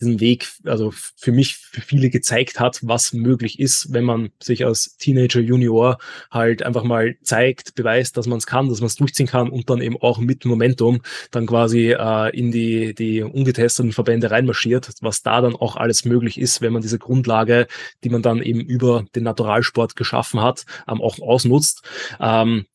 diesen Weg, also für mich, für viele gezeigt hat, was möglich ist, wenn man sich als Teenager, Junior halt einfach mal zeigt, beweist, dass man es kann, dass man es durchziehen kann und dann eben auch mit Momentum dann quasi äh, in die, die ungetesteten Verbände reinmarschiert, was da dann auch alles möglich ist, wenn man diese Grundlage, die man dann eben über den Naturalsport geschaffen hat, ähm, auch ausnutzt. Ähm,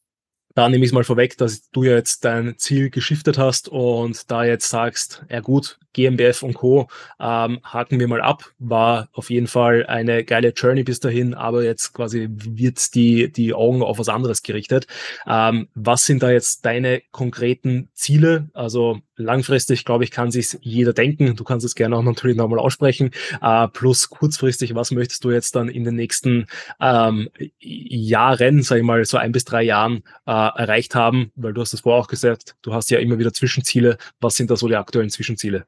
da nehme ich es mal vorweg, dass du jetzt dein Ziel geschiftet hast und da jetzt sagst, ja gut, GmbF und Co. Ähm, haken wir mal ab. War auf jeden Fall eine geile Journey bis dahin, aber jetzt quasi wird die, die Augen auf was anderes gerichtet. Ähm, was sind da jetzt deine konkreten Ziele? Also langfristig, glaube ich, kann sich jeder denken. Du kannst es gerne auch natürlich nochmal aussprechen. Äh, plus kurzfristig, was möchtest du jetzt dann in den nächsten ähm, Jahren, sage ich mal, so ein bis drei Jahren äh, erreicht haben? Weil du hast es vorher auch gesagt, du hast ja immer wieder Zwischenziele. Was sind da so die aktuellen Zwischenziele?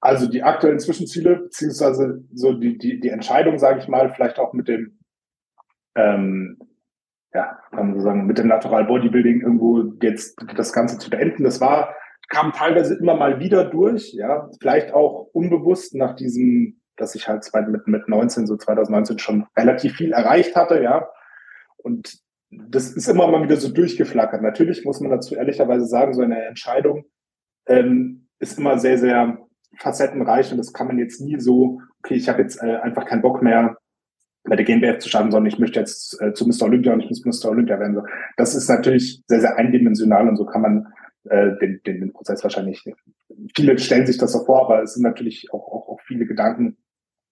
Also die aktuellen Zwischenziele, beziehungsweise so die, die, die Entscheidung, sage ich mal, vielleicht auch mit dem, ähm, ja, kann man so sagen, mit dem Natural Bodybuilding irgendwo jetzt das Ganze zu beenden. Das war kam teilweise immer mal wieder durch, ja, vielleicht auch unbewusst nach diesem, dass ich halt mit, mit 19, so 2019 schon relativ viel erreicht hatte, ja. Und das ist immer mal wieder so durchgeflackert. Natürlich muss man dazu ehrlicherweise sagen, so eine Entscheidung ähm, ist immer sehr, sehr facettenreich und das kann man jetzt nie so, okay, ich habe jetzt äh, einfach keinen Bock mehr bei der GmbF zu starten, sondern ich möchte jetzt äh, zu Mr. Olympia und ich muss Mr. Olympia werden. So. Das ist natürlich sehr, sehr eindimensional und so kann man äh, den, den, den Prozess wahrscheinlich. Viele stellen sich das so vor, aber es sind natürlich auch, auch, auch viele Gedanken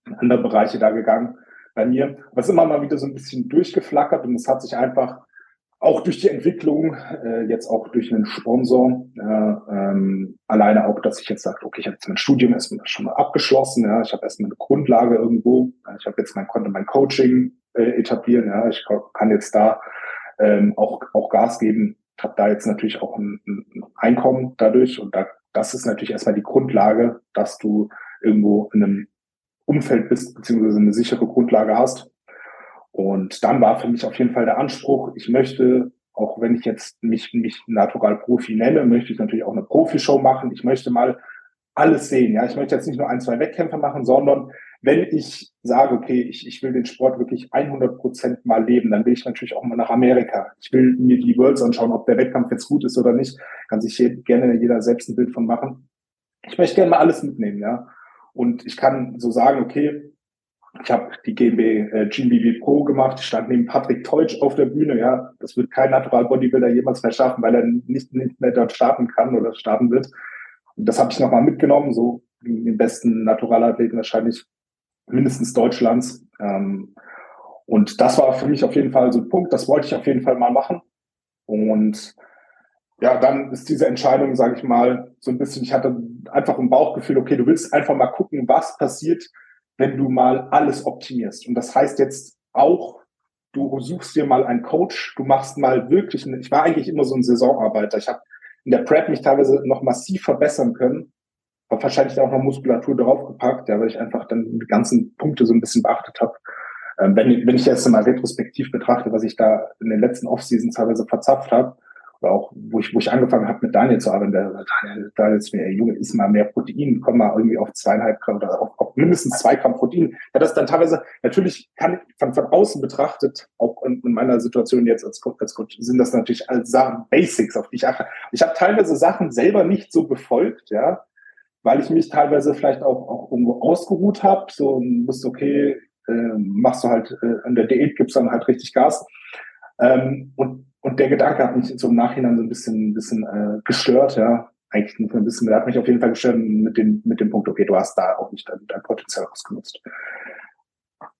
in andere Bereiche da gegangen bei mir. Aber es ist immer mal wieder so ein bisschen durchgeflackert und es hat sich einfach auch durch die Entwicklung, äh, jetzt auch durch einen Sponsor, äh, ähm, alleine auch, dass ich jetzt sage, okay, ich habe jetzt mein Studium erstmal schon mal abgeschlossen, ja, ich habe erstmal eine Grundlage irgendwo, ich habe jetzt mein konnte mein Coaching äh, etablieren, ja, ich kann jetzt da ähm, auch auch Gas geben, habe da jetzt natürlich auch ein, ein Einkommen dadurch und da, das ist natürlich erstmal die Grundlage, dass du irgendwo in einem Umfeld bist, beziehungsweise eine sichere Grundlage hast. Und dann war für mich auf jeden Fall der Anspruch, ich möchte, auch wenn ich jetzt mich, mich Natural Profi nenne, möchte ich natürlich auch eine Profi-Show machen. Ich möchte mal alles sehen. Ja, ich möchte jetzt nicht nur ein, zwei Wettkämpfe machen, sondern wenn ich sage, okay, ich, ich will den Sport wirklich 100 Prozent mal leben, dann will ich natürlich auch mal nach Amerika. Ich will mir die Worlds anschauen, ob der Wettkampf jetzt gut ist oder nicht. Kann sich hier gerne jeder selbst ein Bild von machen. Ich möchte gerne mal alles mitnehmen, ja. Und ich kann so sagen, okay, ich habe die GB, äh, GBB Pro gemacht, ich stand neben Patrick Teutsch auf der Bühne, ja. Das wird kein Natural Bodybuilder jemals mehr schaffen, weil er nicht, nicht mehr dort starten kann oder starten wird. Und das habe ich nochmal mitgenommen, so den besten Naturalathleten wahrscheinlich mindestens Deutschlands. Ähm, und das war für mich auf jeden Fall so ein Punkt, das wollte ich auf jeden Fall mal machen. Und ja, dann ist diese Entscheidung, sage ich mal, so ein bisschen, ich hatte einfach ein Bauchgefühl, okay, du willst einfach mal gucken, was passiert, wenn du mal alles optimierst. Und das heißt jetzt auch, du suchst dir mal einen Coach, du machst mal wirklich, ich war eigentlich immer so ein Saisonarbeiter. Ich habe in der Prep mich teilweise noch massiv verbessern können, habe wahrscheinlich auch noch Muskulatur draufgepackt, ja, weil ich einfach dann die ganzen Punkte so ein bisschen beachtet habe. Ähm, wenn, wenn ich jetzt mal retrospektiv betrachte, was ich da in den letzten Off-Seasons teilweise verzapft habe, oder auch wo ich, wo ich angefangen habe mit Daniel zu arbeiten, der Daniel, Daniel ist mir, Junge, isst mal mehr Protein, komm mal irgendwie auf zweieinhalb Gramm oder auf, auf mindestens zwei Gramm Protein. Ja, das dann teilweise, natürlich kann ich von, von außen betrachtet, auch in, in meiner Situation jetzt als Coach, als Coach, sind das natürlich alles Sachen, Basics, auf die ich achte. Ich habe teilweise Sachen selber nicht so befolgt, ja, weil ich mich teilweise vielleicht auch, auch irgendwo ausgeruht habe, so wusste, okay, äh, machst du halt äh, an der Diät, gibst dann halt richtig Gas. Ähm, und, und der Gedanke hat mich so im Nachhinein so ein bisschen, ein bisschen äh, gestört, ja. Eigentlich nur ein bisschen, der hat mich auf jeden Fall gestört mit dem, mit dem Punkt, okay, du hast da auch nicht dein, dein Potenzial ausgenutzt.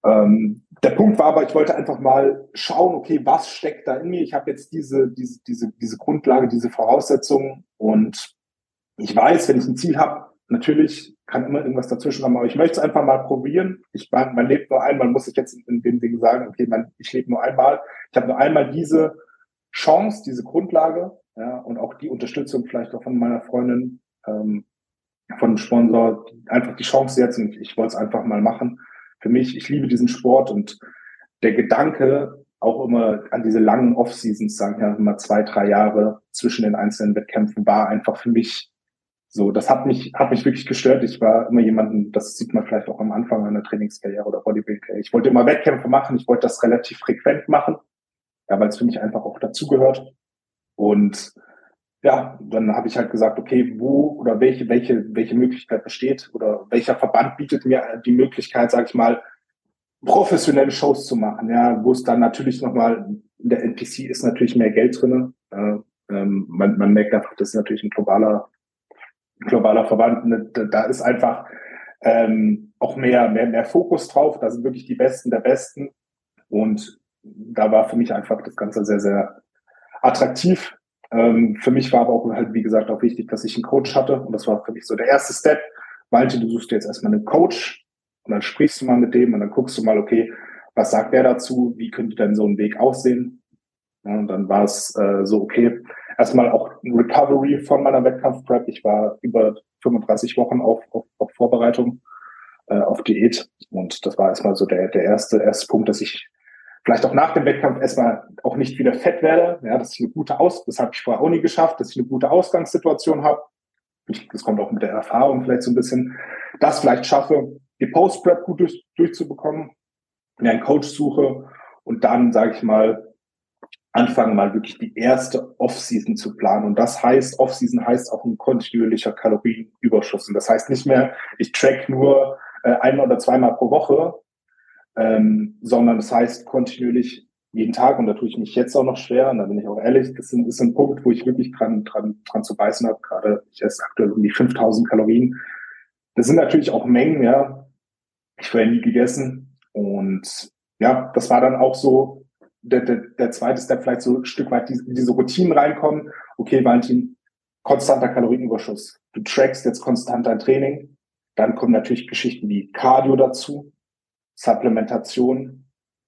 Ähm, der Punkt war aber, ich wollte einfach mal schauen, okay, was steckt da in mir? Ich habe jetzt diese, diese, diese, diese Grundlage, diese Voraussetzungen und ich weiß, wenn ich ein Ziel habe, natürlich kann immer irgendwas dazwischen kommen, aber ich möchte es einfach mal probieren. Ich meine, man lebt nur einmal, muss ich jetzt in dem Ding sagen, okay, man, ich lebe nur einmal. Ich habe nur einmal diese Chance, diese Grundlage ja, und auch die Unterstützung vielleicht auch von meiner Freundin, ähm, von einem Sponsor, einfach die Chance jetzt und ich wollte es einfach mal machen. Für mich, ich liebe diesen Sport und der Gedanke, auch immer an diese langen Off-Seasons, sagen ja immer zwei, drei Jahre zwischen den einzelnen Wettkämpfen, war einfach für mich so, das hat mich, hat mich wirklich gestört. Ich war immer jemanden, das sieht man vielleicht auch am Anfang meiner Trainingskarriere oder Bodybuilding. Ich wollte immer Wettkämpfe machen, ich wollte das relativ frequent machen, ja, weil es für mich einfach auch dazugehört. Und ja, dann habe ich halt gesagt, okay, wo oder welche, welche, welche Möglichkeit besteht oder welcher Verband bietet mir die Möglichkeit, sage ich mal, professionelle Shows zu machen, ja, wo es dann natürlich nochmal, in der NPC ist natürlich mehr Geld drin. Äh, ähm, man, man merkt einfach, das ist natürlich ein globaler globaler Verband, ne, da ist einfach ähm, auch mehr, mehr, mehr Fokus drauf. Da sind wirklich die Besten der Besten. Und da war für mich einfach das Ganze sehr, sehr attraktiv. Ähm, für mich war aber auch halt, wie gesagt, auch wichtig, dass ich einen Coach hatte. Und das war für mich so der erste Step. Malte, du suchst dir jetzt erstmal einen Coach und dann sprichst du mal mit dem und dann guckst du mal, okay, was sagt der dazu? Wie könnte denn so ein Weg aussehen? Ja, und dann war es äh, so, okay, erstmal auch Recovery von meiner Wettkampfprep. Ich war über 35 Wochen auf, auf, auf Vorbereitung, äh, auf Diät. Und das war erstmal so der, der erste, erste Punkt, dass ich vielleicht auch nach dem Wettkampf erstmal auch nicht wieder fett werde. Ja, dass ich eine gute Aus, das habe ich vorher auch nie geschafft, dass ich eine gute Ausgangssituation habe. das kommt auch mit der Erfahrung vielleicht so ein bisschen, das vielleicht schaffe, die Post-Prep gut durch, durchzubekommen, mir einen Coach suche und dann, sage ich mal, anfangen, mal wirklich die erste Off-Season zu planen. Und das heißt, Off-Season heißt auch ein kontinuierlicher Kalorienüberschuss. Und das heißt nicht mehr, ich track nur äh, einmal oder zweimal pro Woche, ähm, sondern das heißt kontinuierlich jeden Tag. Und da tue ich mich jetzt auch noch schwer. Und da bin ich auch ehrlich, das ist, ein Punkt, wo ich wirklich dran, dran, dran zu beißen habe. Gerade ich esse aktuell um die 5000 Kalorien. Das sind natürlich auch Mengen, ja. Ich vorher nie gegessen. Und ja, das war dann auch so, der, der, der zweite Step vielleicht so ein Stück weit in diese Routinen reinkommen. Okay, Valentin, konstanter Kalorienüberschuss. Du trackst jetzt konstant dein Training. Dann kommen natürlich Geschichten wie Cardio dazu, Supplementation.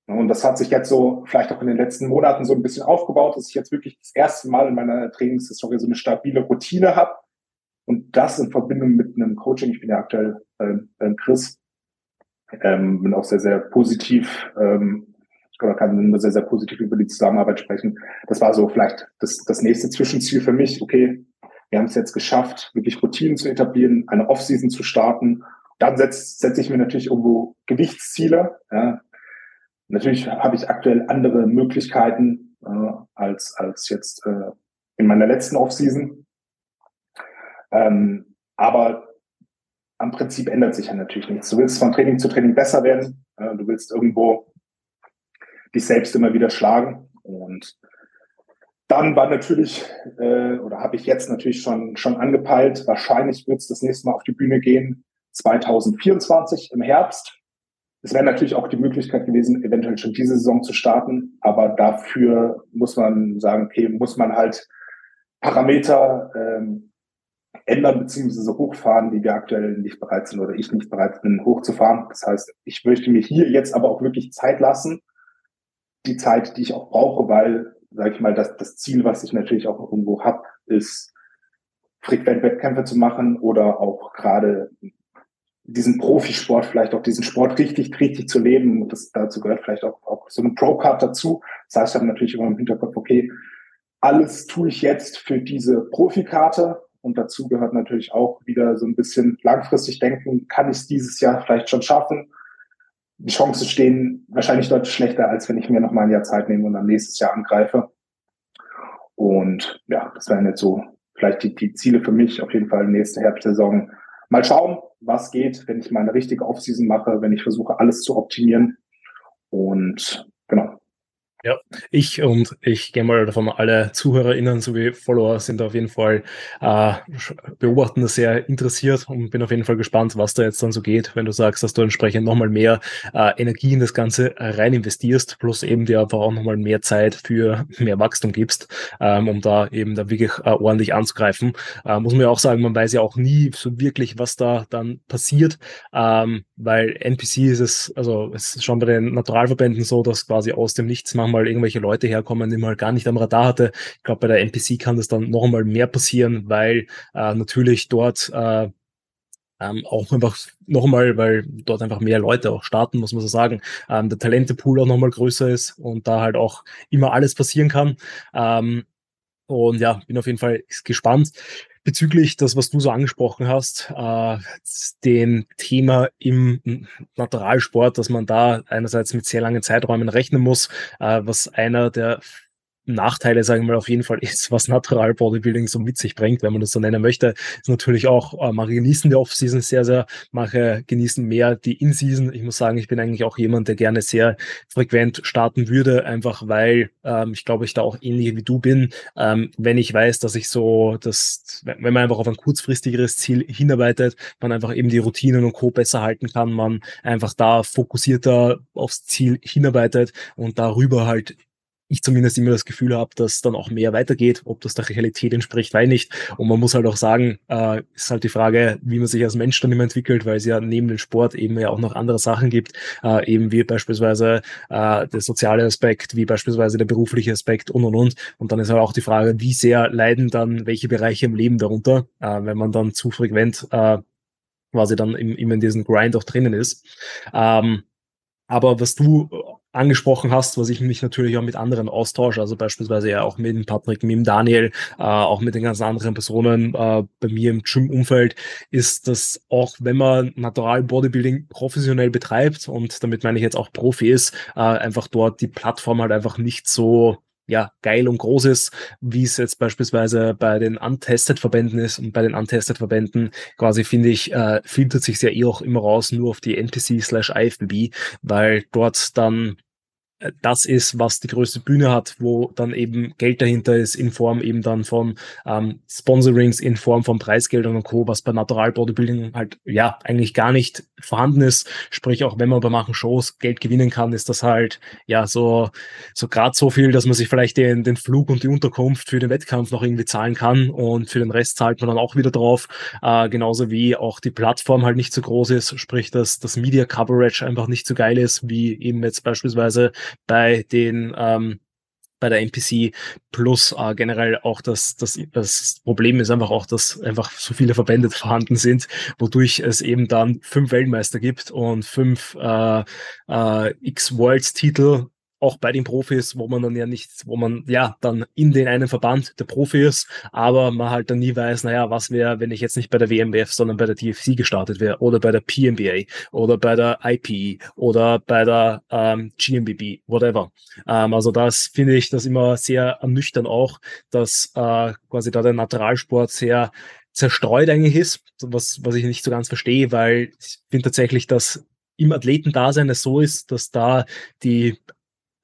Und das hat sich jetzt so vielleicht auch in den letzten Monaten so ein bisschen aufgebaut, dass ich jetzt wirklich das erste Mal in meiner Trainingshistorie so eine stabile Routine habe. Und das in Verbindung mit einem Coaching. Ich bin ja aktuell äh, Chris. Ähm, bin auch sehr, sehr positiv ähm, oder kann nur sehr, sehr positiv über die Zusammenarbeit sprechen. Das war so vielleicht das, das nächste Zwischenziel für mich. Okay, wir haben es jetzt geschafft, wirklich Routinen zu etablieren, eine Off-Season zu starten. Dann setze setz ich mir natürlich irgendwo Gewichtsziele. Ja. Natürlich habe ich aktuell andere Möglichkeiten äh, als, als jetzt äh, in meiner letzten Off-Season. Ähm, aber am Prinzip ändert sich ja natürlich nichts. Du willst von Training zu Training besser werden. Äh, du willst irgendwo dich selbst immer wieder schlagen. Und dann war natürlich, äh, oder habe ich jetzt natürlich schon, schon angepeilt, wahrscheinlich wird es das nächste Mal auf die Bühne gehen, 2024 im Herbst. Es wäre natürlich auch die Möglichkeit gewesen, eventuell schon diese Saison zu starten, aber dafür muss man sagen, okay, muss man halt Parameter ähm, ändern bzw. hochfahren, die wir aktuell nicht bereit sind oder ich nicht bereit bin, hochzufahren. Das heißt, ich möchte mir hier jetzt aber auch wirklich Zeit lassen, die Zeit, die ich auch brauche, weil, sage ich mal, das, das Ziel, was ich natürlich auch irgendwo habe, ist, frequent Wettkämpfe zu machen oder auch gerade diesen Profisport, vielleicht auch diesen Sport richtig, richtig zu leben. Und das dazu gehört vielleicht auch, auch so eine Pro-Card dazu. Das heißt, ich habe natürlich immer im Hinterkopf, okay, alles tue ich jetzt für diese Profikarte. Und dazu gehört natürlich auch wieder so ein bisschen langfristig denken, kann ich es dieses Jahr vielleicht schon schaffen? die Chancen stehen wahrscheinlich deutlich schlechter, als wenn ich mir noch mal ein Jahr Zeit nehme und dann nächstes Jahr angreife. Und ja, das wären jetzt so vielleicht die, die Ziele für mich. Auf jeden Fall nächste Herbstsaison. Mal schauen, was geht, wenn ich mal eine richtige Offseason mache, wenn ich versuche, alles zu optimieren. Und Ja, ich und ich gehe mal davon, alle ZuhörerInnen sowie Follower sind auf jeden Fall äh, beobachten das sehr interessiert und bin auf jeden Fall gespannt, was da jetzt dann so geht, wenn du sagst, dass du entsprechend nochmal mehr äh, Energie in das Ganze rein investierst, plus eben dir einfach auch nochmal mehr Zeit für mehr Wachstum gibst, ähm, um da eben da wirklich äh, ordentlich anzugreifen. Äh, muss man ja auch sagen, man weiß ja auch nie so wirklich, was da dann passiert, ähm, weil NPC ist es, also es ist schon bei den Naturalverbänden so, dass quasi aus dem Nichts machen mal irgendwelche Leute herkommen, die man halt gar nicht am Radar hatte. Ich glaube, bei der NPC kann das dann noch einmal mehr passieren, weil äh, natürlich dort äh, ähm, auch einfach nochmal, weil dort einfach mehr Leute auch starten, muss man so sagen, ähm, der Talentepool auch nochmal größer ist und da halt auch immer alles passieren kann. Ähm, und ja, bin auf jeden Fall gespannt bezüglich das, was du so angesprochen hast, äh, dem Thema im Naturalsport, dass man da einerseits mit sehr langen Zeiträumen rechnen muss, äh, was einer der Nachteile, sagen wir mal, auf jeden Fall ist, was Natural Bodybuilding so mit sich bringt, wenn man das so nennen möchte, ist natürlich auch, äh, manche genießen die Off-Season sehr, sehr, manche genießen mehr die In-Season. Ich muss sagen, ich bin eigentlich auch jemand, der gerne sehr frequent starten würde, einfach weil ähm, ich glaube, ich da auch ähnlich wie du bin, ähm, wenn ich weiß, dass ich so, dass, wenn man einfach auf ein kurzfristigeres Ziel hinarbeitet, man einfach eben die Routinen und Co. besser halten kann, man einfach da fokussierter aufs Ziel hinarbeitet und darüber halt ich zumindest immer das Gefühl habe, dass dann auch mehr weitergeht. Ob das der Realität entspricht, ich nicht. Und man muss halt auch sagen, äh, ist halt die Frage, wie man sich als Mensch dann immer entwickelt, weil es ja neben dem Sport eben ja auch noch andere Sachen gibt, äh, eben wie beispielsweise äh, der soziale Aspekt, wie beispielsweise der berufliche Aspekt und und und. Und dann ist halt auch die Frage, wie sehr leiden dann welche Bereiche im Leben darunter, äh, wenn man dann zu frequent äh, quasi dann im, immer in diesem Grind auch drinnen ist. Ähm, aber was du angesprochen hast, was ich mich natürlich auch mit anderen austausche, also beispielsweise ja auch mit dem Patrick, mit dem Daniel, äh, auch mit den ganzen anderen Personen äh, bei mir im Gym-Umfeld, ist, dass auch wenn man Natural Bodybuilding professionell betreibt und damit meine ich jetzt auch Profi ist, äh, einfach dort die Plattform halt einfach nicht so ja, geil und groß ist, wie es jetzt beispielsweise bei den Untested-Verbänden ist. Und bei den Untested-Verbänden quasi, finde ich, äh, filtert sich ja eh auch immer raus nur auf die NPC slash IFBB, weil dort dann das ist, was die größte Bühne hat, wo dann eben Geld dahinter ist in Form eben dann von ähm, Sponsorings, in Form von Preisgeldern und Co., was bei Natural Bodybuilding halt ja eigentlich gar nicht vorhanden ist. Sprich, auch wenn man bei manchen Shows Geld gewinnen kann, ist das halt ja so, so gerade so viel, dass man sich vielleicht den, den Flug und die Unterkunft für den Wettkampf noch irgendwie zahlen kann und für den Rest zahlt man dann auch wieder drauf. Äh, genauso wie auch die Plattform halt nicht so groß ist, sprich, dass das Media Coverage einfach nicht so geil ist, wie eben jetzt beispielsweise bei den ähm, bei der NPC plus äh, generell auch das, das, das Problem ist einfach auch, dass einfach so viele Verbände [laughs] vorhanden sind, wodurch es eben dann fünf Weltmeister gibt und fünf äh, äh, X-Worlds-Titel auch bei den Profis, wo man dann ja nicht, wo man ja dann in den einen Verband der Profi ist, aber man halt dann nie weiß, naja, was wäre, wenn ich jetzt nicht bei der WMWF, sondern bei der DFC gestartet wäre oder bei der PMBA oder bei der IP oder bei der ähm, GMBB, whatever. Ähm, also das finde ich das immer sehr ernüchternd auch, dass äh, quasi da der Naturalsport sehr zerstreut eigentlich ist, was, was ich nicht so ganz verstehe, weil ich finde tatsächlich, dass im Athletendasein es so ist, dass da die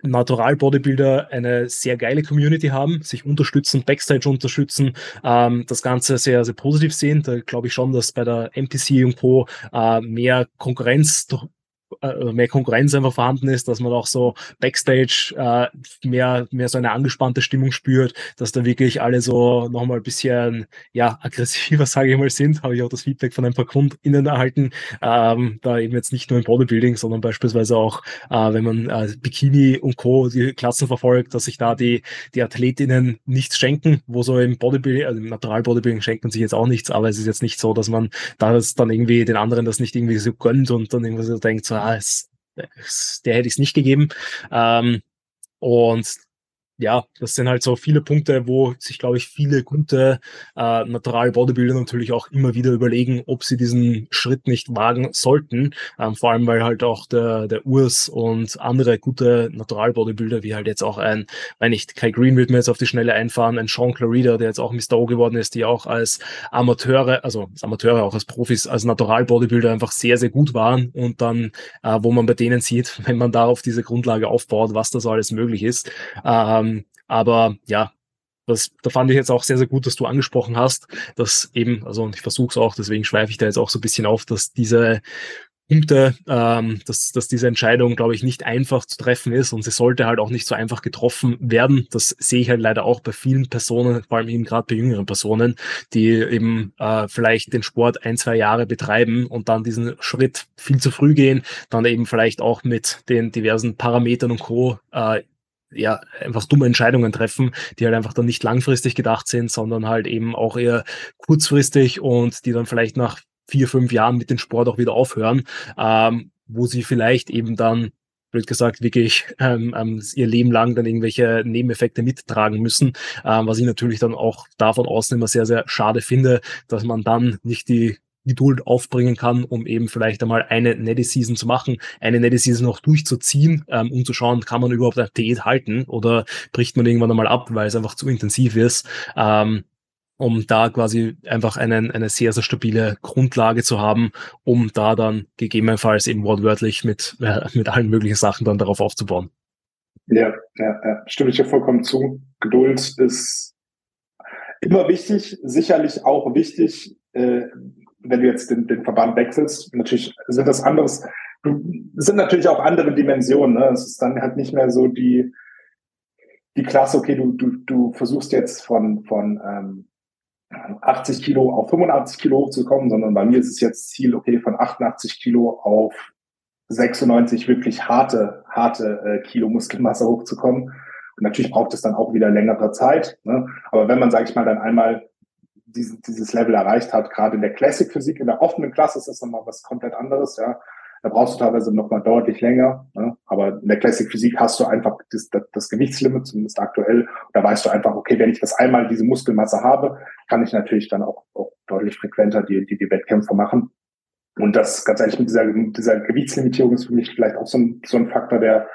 Natural Bodybuilder eine sehr geile Community haben, sich unterstützen, Backstage unterstützen, ähm, das Ganze sehr, sehr positiv sehen. Da glaube ich schon, dass bei der MPC und Co. Äh, mehr Konkurrenz mehr Konkurrenz einfach vorhanden ist, dass man auch so Backstage äh, mehr, mehr so eine angespannte Stimmung spürt, dass da wirklich alle so nochmal ein bisschen ja, aggressiver, [laughs] sage ich mal, sind. Habe ich auch das Feedback von ein paar KundInnen erhalten. Ähm, da eben jetzt nicht nur im Bodybuilding, sondern beispielsweise auch, äh, wenn man äh, Bikini und Co. die Klassen verfolgt, dass sich da die, die AthletInnen nichts schenken, wo so im Bodybuilding, also im Natural Bodybuilding schenkt man sich jetzt auch nichts, aber es ist jetzt nicht so, dass man da das dann irgendwie den anderen das nicht irgendwie so gönnt und dann irgendwie so denkt, so, es, es, der hätte ich es nicht gegeben. Ähm, und ja, das sind halt so viele Punkte, wo sich, glaube ich, viele gute äh, Natural Bodybuilder natürlich auch immer wieder überlegen, ob sie diesen Schritt nicht wagen sollten. Ähm, vor allem, weil halt auch der, der Urs und andere gute Natural Bodybuilder, wie halt jetzt auch ein, wenn nicht Kai Green wird mir jetzt auf die Schnelle einfahren, ein Sean Clarida, der jetzt auch Mr. O geworden ist, die auch als Amateure, also als Amateure, auch als Profis, als Natural Bodybuilder einfach sehr, sehr gut waren und dann, äh, wo man bei denen sieht, [laughs] wenn man da auf diese Grundlage aufbaut, was da so alles möglich ist. Äh, aber ja, das, da fand ich jetzt auch sehr, sehr gut, dass du angesprochen hast, dass eben, also und ich versuche es auch, deswegen schweife ich da jetzt auch so ein bisschen auf, dass diese Punkte, ähm, dass, dass diese Entscheidung, glaube ich, nicht einfach zu treffen ist und sie sollte halt auch nicht so einfach getroffen werden. Das sehe ich halt leider auch bei vielen Personen, vor allem eben gerade bei jüngeren Personen, die eben äh, vielleicht den Sport ein, zwei Jahre betreiben und dann diesen Schritt viel zu früh gehen, dann eben vielleicht auch mit den diversen Parametern und Co. Äh, ja, einfach dumme Entscheidungen treffen, die halt einfach dann nicht langfristig gedacht sind, sondern halt eben auch eher kurzfristig und die dann vielleicht nach vier, fünf Jahren mit dem Sport auch wieder aufhören, ähm, wo sie vielleicht eben dann blöd gesagt, wirklich ähm, ähm, ihr Leben lang dann irgendwelche Nebeneffekte mittragen müssen, ähm, was ich natürlich dann auch davon außen immer sehr, sehr schade finde, dass man dann nicht die Geduld aufbringen kann, um eben vielleicht einmal eine nette Season zu machen, eine nette Season noch durchzuziehen, ähm, um zu schauen, kann man überhaupt eine Diät halten oder bricht man irgendwann einmal ab, weil es einfach zu intensiv ist. Ähm, um da quasi einfach einen, eine sehr, sehr stabile Grundlage zu haben, um da dann gegebenenfalls eben wortwörtlich mit, äh, mit allen möglichen Sachen dann darauf aufzubauen. Ja, ja, ja, stimme ich dir vollkommen zu. Geduld ist immer wichtig, sicherlich auch wichtig, äh, wenn du jetzt den, den Verband wechselst, natürlich sind das anderes, sind natürlich auch andere Dimensionen. Ne? Es ist dann halt nicht mehr so die, die Klasse, okay, du, du, du versuchst jetzt von, von ähm, 80 Kilo auf 85 Kilo hochzukommen, sondern bei mir ist es jetzt Ziel, okay, von 88 Kilo auf 96 wirklich harte, harte äh, Kilo Muskelmasse hochzukommen. Und natürlich braucht es dann auch wieder längere Zeit. Ne? Aber wenn man, sage ich mal, dann einmal diesen, dieses Level erreicht hat. Gerade in der Classic Physik, in der offenen Klasse ist das nochmal was komplett anderes, ja. Da brauchst du teilweise nochmal deutlich länger. Ne? Aber in der Classic Physik hast du einfach das, das, das Gewichtslimit, zumindest aktuell. Da weißt du einfach, okay, wenn ich das einmal diese Muskelmasse habe, kann ich natürlich dann auch, auch deutlich frequenter die, die, die Wettkämpfe machen. Und das, ganz ehrlich, mit dieser, mit dieser Gewichtslimitierung ist für mich vielleicht auch so ein, so ein Faktor, der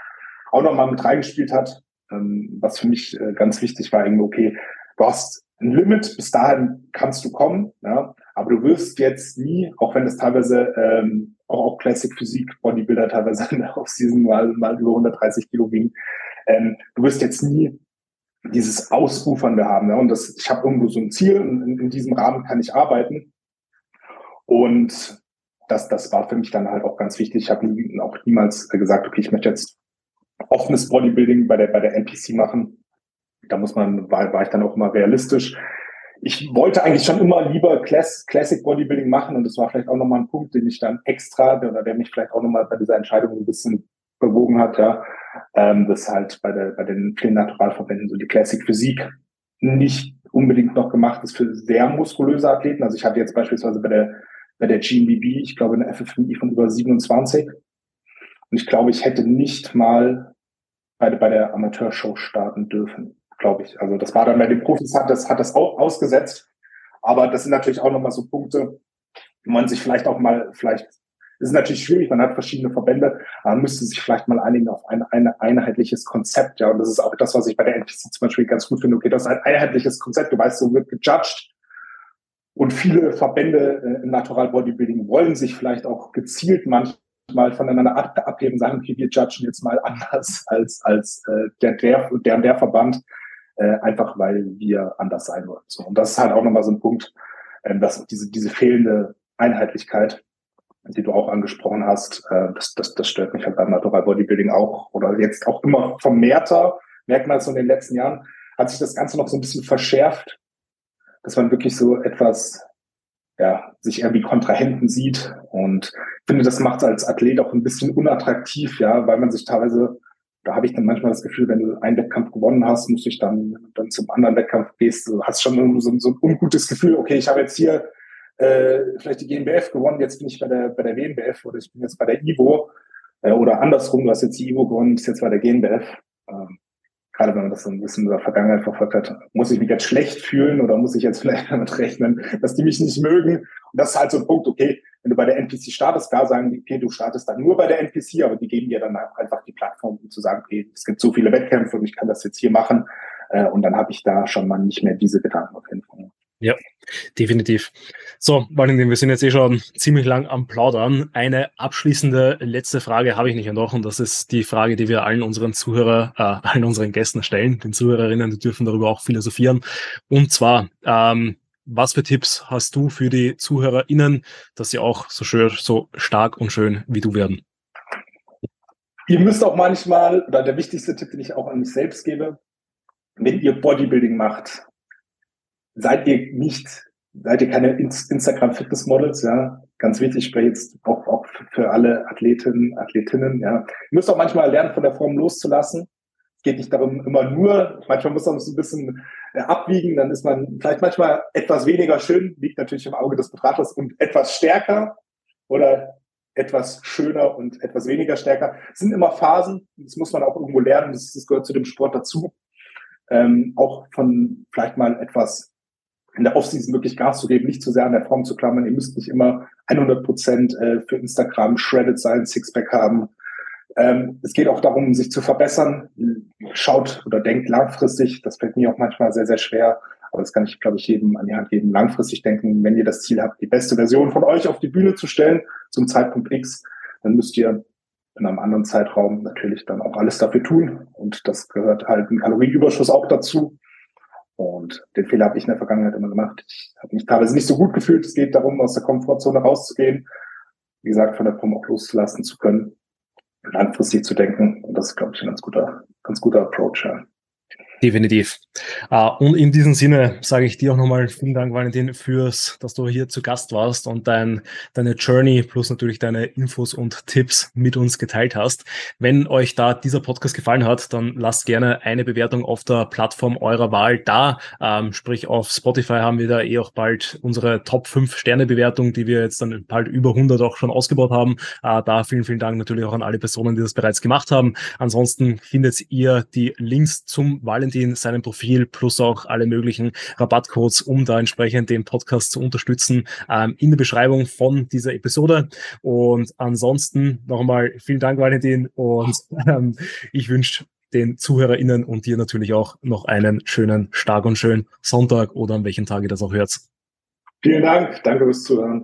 auch nochmal mit reingespielt hat. Ähm, was für mich äh, ganz wichtig war, irgendwie, okay, du hast ein Limit, bis dahin kannst du kommen, ja, aber du wirst jetzt nie, auch wenn es teilweise ähm, auch, auch Classic Physik Bodybuilder teilweise [laughs] auf Season mal, mal über 130 Kilo wiegen, ähm, du wirst jetzt nie dieses Ausufernde haben. Ja, und das, ich habe irgendwo so ein Ziel und in, in diesem Rahmen kann ich arbeiten. Und das, das war für mich dann halt auch ganz wichtig. Ich habe nie, auch niemals gesagt, okay, ich möchte jetzt offenes Bodybuilding bei der, bei der NPC machen da muss man, war, war ich dann auch immer realistisch. Ich wollte eigentlich schon immer lieber Class, Classic Bodybuilding machen und das war vielleicht auch nochmal ein Punkt, den ich dann extra, oder der mich vielleicht auch nochmal bei dieser Entscheidung ein bisschen bewogen hat, ja, ähm, dass halt bei, der, bei den vielen Naturalverbänden so die Classic Physik nicht unbedingt noch gemacht ist für sehr muskulöse Athleten. Also ich hatte jetzt beispielsweise bei der, bei der GMBB, ich glaube, eine FFMI von über 27. Und ich glaube, ich hätte nicht mal bei, bei der Amateurshow starten dürfen glaube ich. Also das war dann bei den Profis, hat das, hat das auch ausgesetzt. Aber das sind natürlich auch nochmal so Punkte, wo man sich vielleicht auch mal, vielleicht, ist natürlich schwierig, man hat verschiedene Verbände, aber man müsste sich vielleicht mal einigen auf ein, ein einheitliches Konzept. Ja, und das ist auch das, was ich bei der NPC zum Beispiel ganz gut finde. Okay, das ist ein einheitliches Konzept, du weißt, so wird gejudged. Und viele Verbände äh, im Natural Bodybuilding wollen sich vielleicht auch gezielt manchmal voneinander abheben, sagen, okay, wir judgen jetzt mal anders als, als äh, der, der, der, der Verband äh, einfach weil wir anders sein wollen. So, und das ist halt auch nochmal so ein Punkt, äh, dass diese, diese fehlende Einheitlichkeit, die du auch angesprochen hast, äh, das, das, das stört mich halt beim Natural Bodybuilding auch oder jetzt auch immer vermehrter, merkt man so in den letzten Jahren, hat sich das Ganze noch so ein bisschen verschärft, dass man wirklich so etwas ja, sich irgendwie Kontrahenten sieht. Und ich finde, das macht es als Athlet auch ein bisschen unattraktiv, ja, weil man sich teilweise da habe ich dann manchmal das Gefühl, wenn du einen Wettkampf gewonnen hast, musst du dich dann, dann zum anderen Wettkampf gehst, du hast schon so, so ein ungutes Gefühl, okay, ich habe jetzt hier äh, vielleicht die GmbF gewonnen, jetzt bin ich bei der, bei der WNBF oder ich bin jetzt bei der IVO äh, oder andersrum, du hast jetzt die IVO gewonnen, bist jetzt bei der GmbF. Ähm, gerade wenn man das so ein bisschen in der Vergangenheit verfolgt hat, muss ich mich jetzt schlecht fühlen oder muss ich jetzt [laughs] vielleicht damit rechnen, dass die mich nicht mögen? Und das ist halt so ein Punkt, okay, wenn du bei der NPC startest, klar sagen die, okay, du startest dann nur bei der NPC, aber die geben dir dann einfach die Plattform, um zu sagen, okay, es gibt so viele Wettkämpfe und ich kann das jetzt hier machen. Äh, und dann habe ich da schon mal nicht mehr diese Gedanken auf jeden Fall. Ja, definitiv. So, Valentin, wir sind jetzt eh schon ziemlich lang am Plaudern. Eine abschließende letzte Frage habe ich nicht noch und das ist die Frage, die wir allen unseren Zuhörer, äh, allen unseren Gästen stellen. Den Zuhörerinnen, die dürfen darüber auch philosophieren. Und zwar, ähm, was für Tipps hast du für die ZuhörerInnen, dass sie auch so schön, so stark und schön wie du werden? Ihr müsst auch manchmal, oder der wichtigste Tipp, den ich auch an mich selbst gebe, wenn ihr Bodybuilding macht, seid ihr nicht, seid ihr keine Instagram Fitness Models, ja. Ganz wichtig, ich spreche jetzt auch, auch für alle Athletinnen, Athletinnen, ja. Ihr müsst auch manchmal lernen, von der Form loszulassen. Es geht nicht darum, immer nur, manchmal muss man so ein bisschen äh, abwiegen, dann ist man vielleicht manchmal etwas weniger schön, liegt natürlich im Auge des Betrachters und etwas stärker oder etwas schöner und etwas weniger stärker. Es sind immer Phasen, das muss man auch irgendwo lernen, das, das gehört zu dem Sport dazu. Ähm, auch von vielleicht mal etwas in der Offseason wirklich Gas zu geben, nicht zu sehr an der Form zu klammern. Ihr müsst nicht immer 100 Prozent äh, für Instagram shredded sein, Sixpack haben. Ähm, es geht auch darum, sich zu verbessern. Schaut oder denkt langfristig. Das fällt mir auch manchmal sehr, sehr schwer. Aber das kann ich, glaube ich, jedem an die Hand geben. Langfristig denken, wenn ihr das Ziel habt, die beste Version von euch auf die Bühne zu stellen zum Zeitpunkt X, dann müsst ihr in einem anderen Zeitraum natürlich dann auch alles dafür tun. Und das gehört halt ein Kalorienüberschuss auch dazu. Und den Fehler habe ich in der Vergangenheit immer gemacht. Ich habe mich teilweise nicht so gut gefühlt. Es geht darum, aus der Komfortzone rauszugehen. Wie gesagt, von der Prom auch loszulassen zu können, langfristig zu denken. Und das ist, glaube ich, ein ganz guter, ganz guter Approach. Ja. Definitiv. Uh, und in diesem Sinne sage ich dir auch nochmal vielen Dank, Valentin, fürs, dass du hier zu Gast warst und dein, deine Journey plus natürlich deine Infos und Tipps mit uns geteilt hast. Wenn euch da dieser Podcast gefallen hat, dann lasst gerne eine Bewertung auf der Plattform eurer Wahl da. Ähm, sprich, auf Spotify haben wir da eh auch bald unsere Top 5 Sterne Bewertung, die wir jetzt dann bald über 100 auch schon ausgebaut haben. Uh, da vielen, vielen Dank natürlich auch an alle Personen, die das bereits gemacht haben. Ansonsten findet ihr die Links zum Valentin Valentin, seinem Profil plus auch alle möglichen Rabattcodes, um da entsprechend den Podcast zu unterstützen, ähm, in der Beschreibung von dieser Episode. Und ansonsten nochmal vielen Dank, Valentin, und ähm, ich wünsche den ZuhörerInnen und dir natürlich auch noch einen schönen, stark und schönen Sonntag oder an welchen Tag ihr das auch hört. Vielen Dank, danke fürs Zuhören.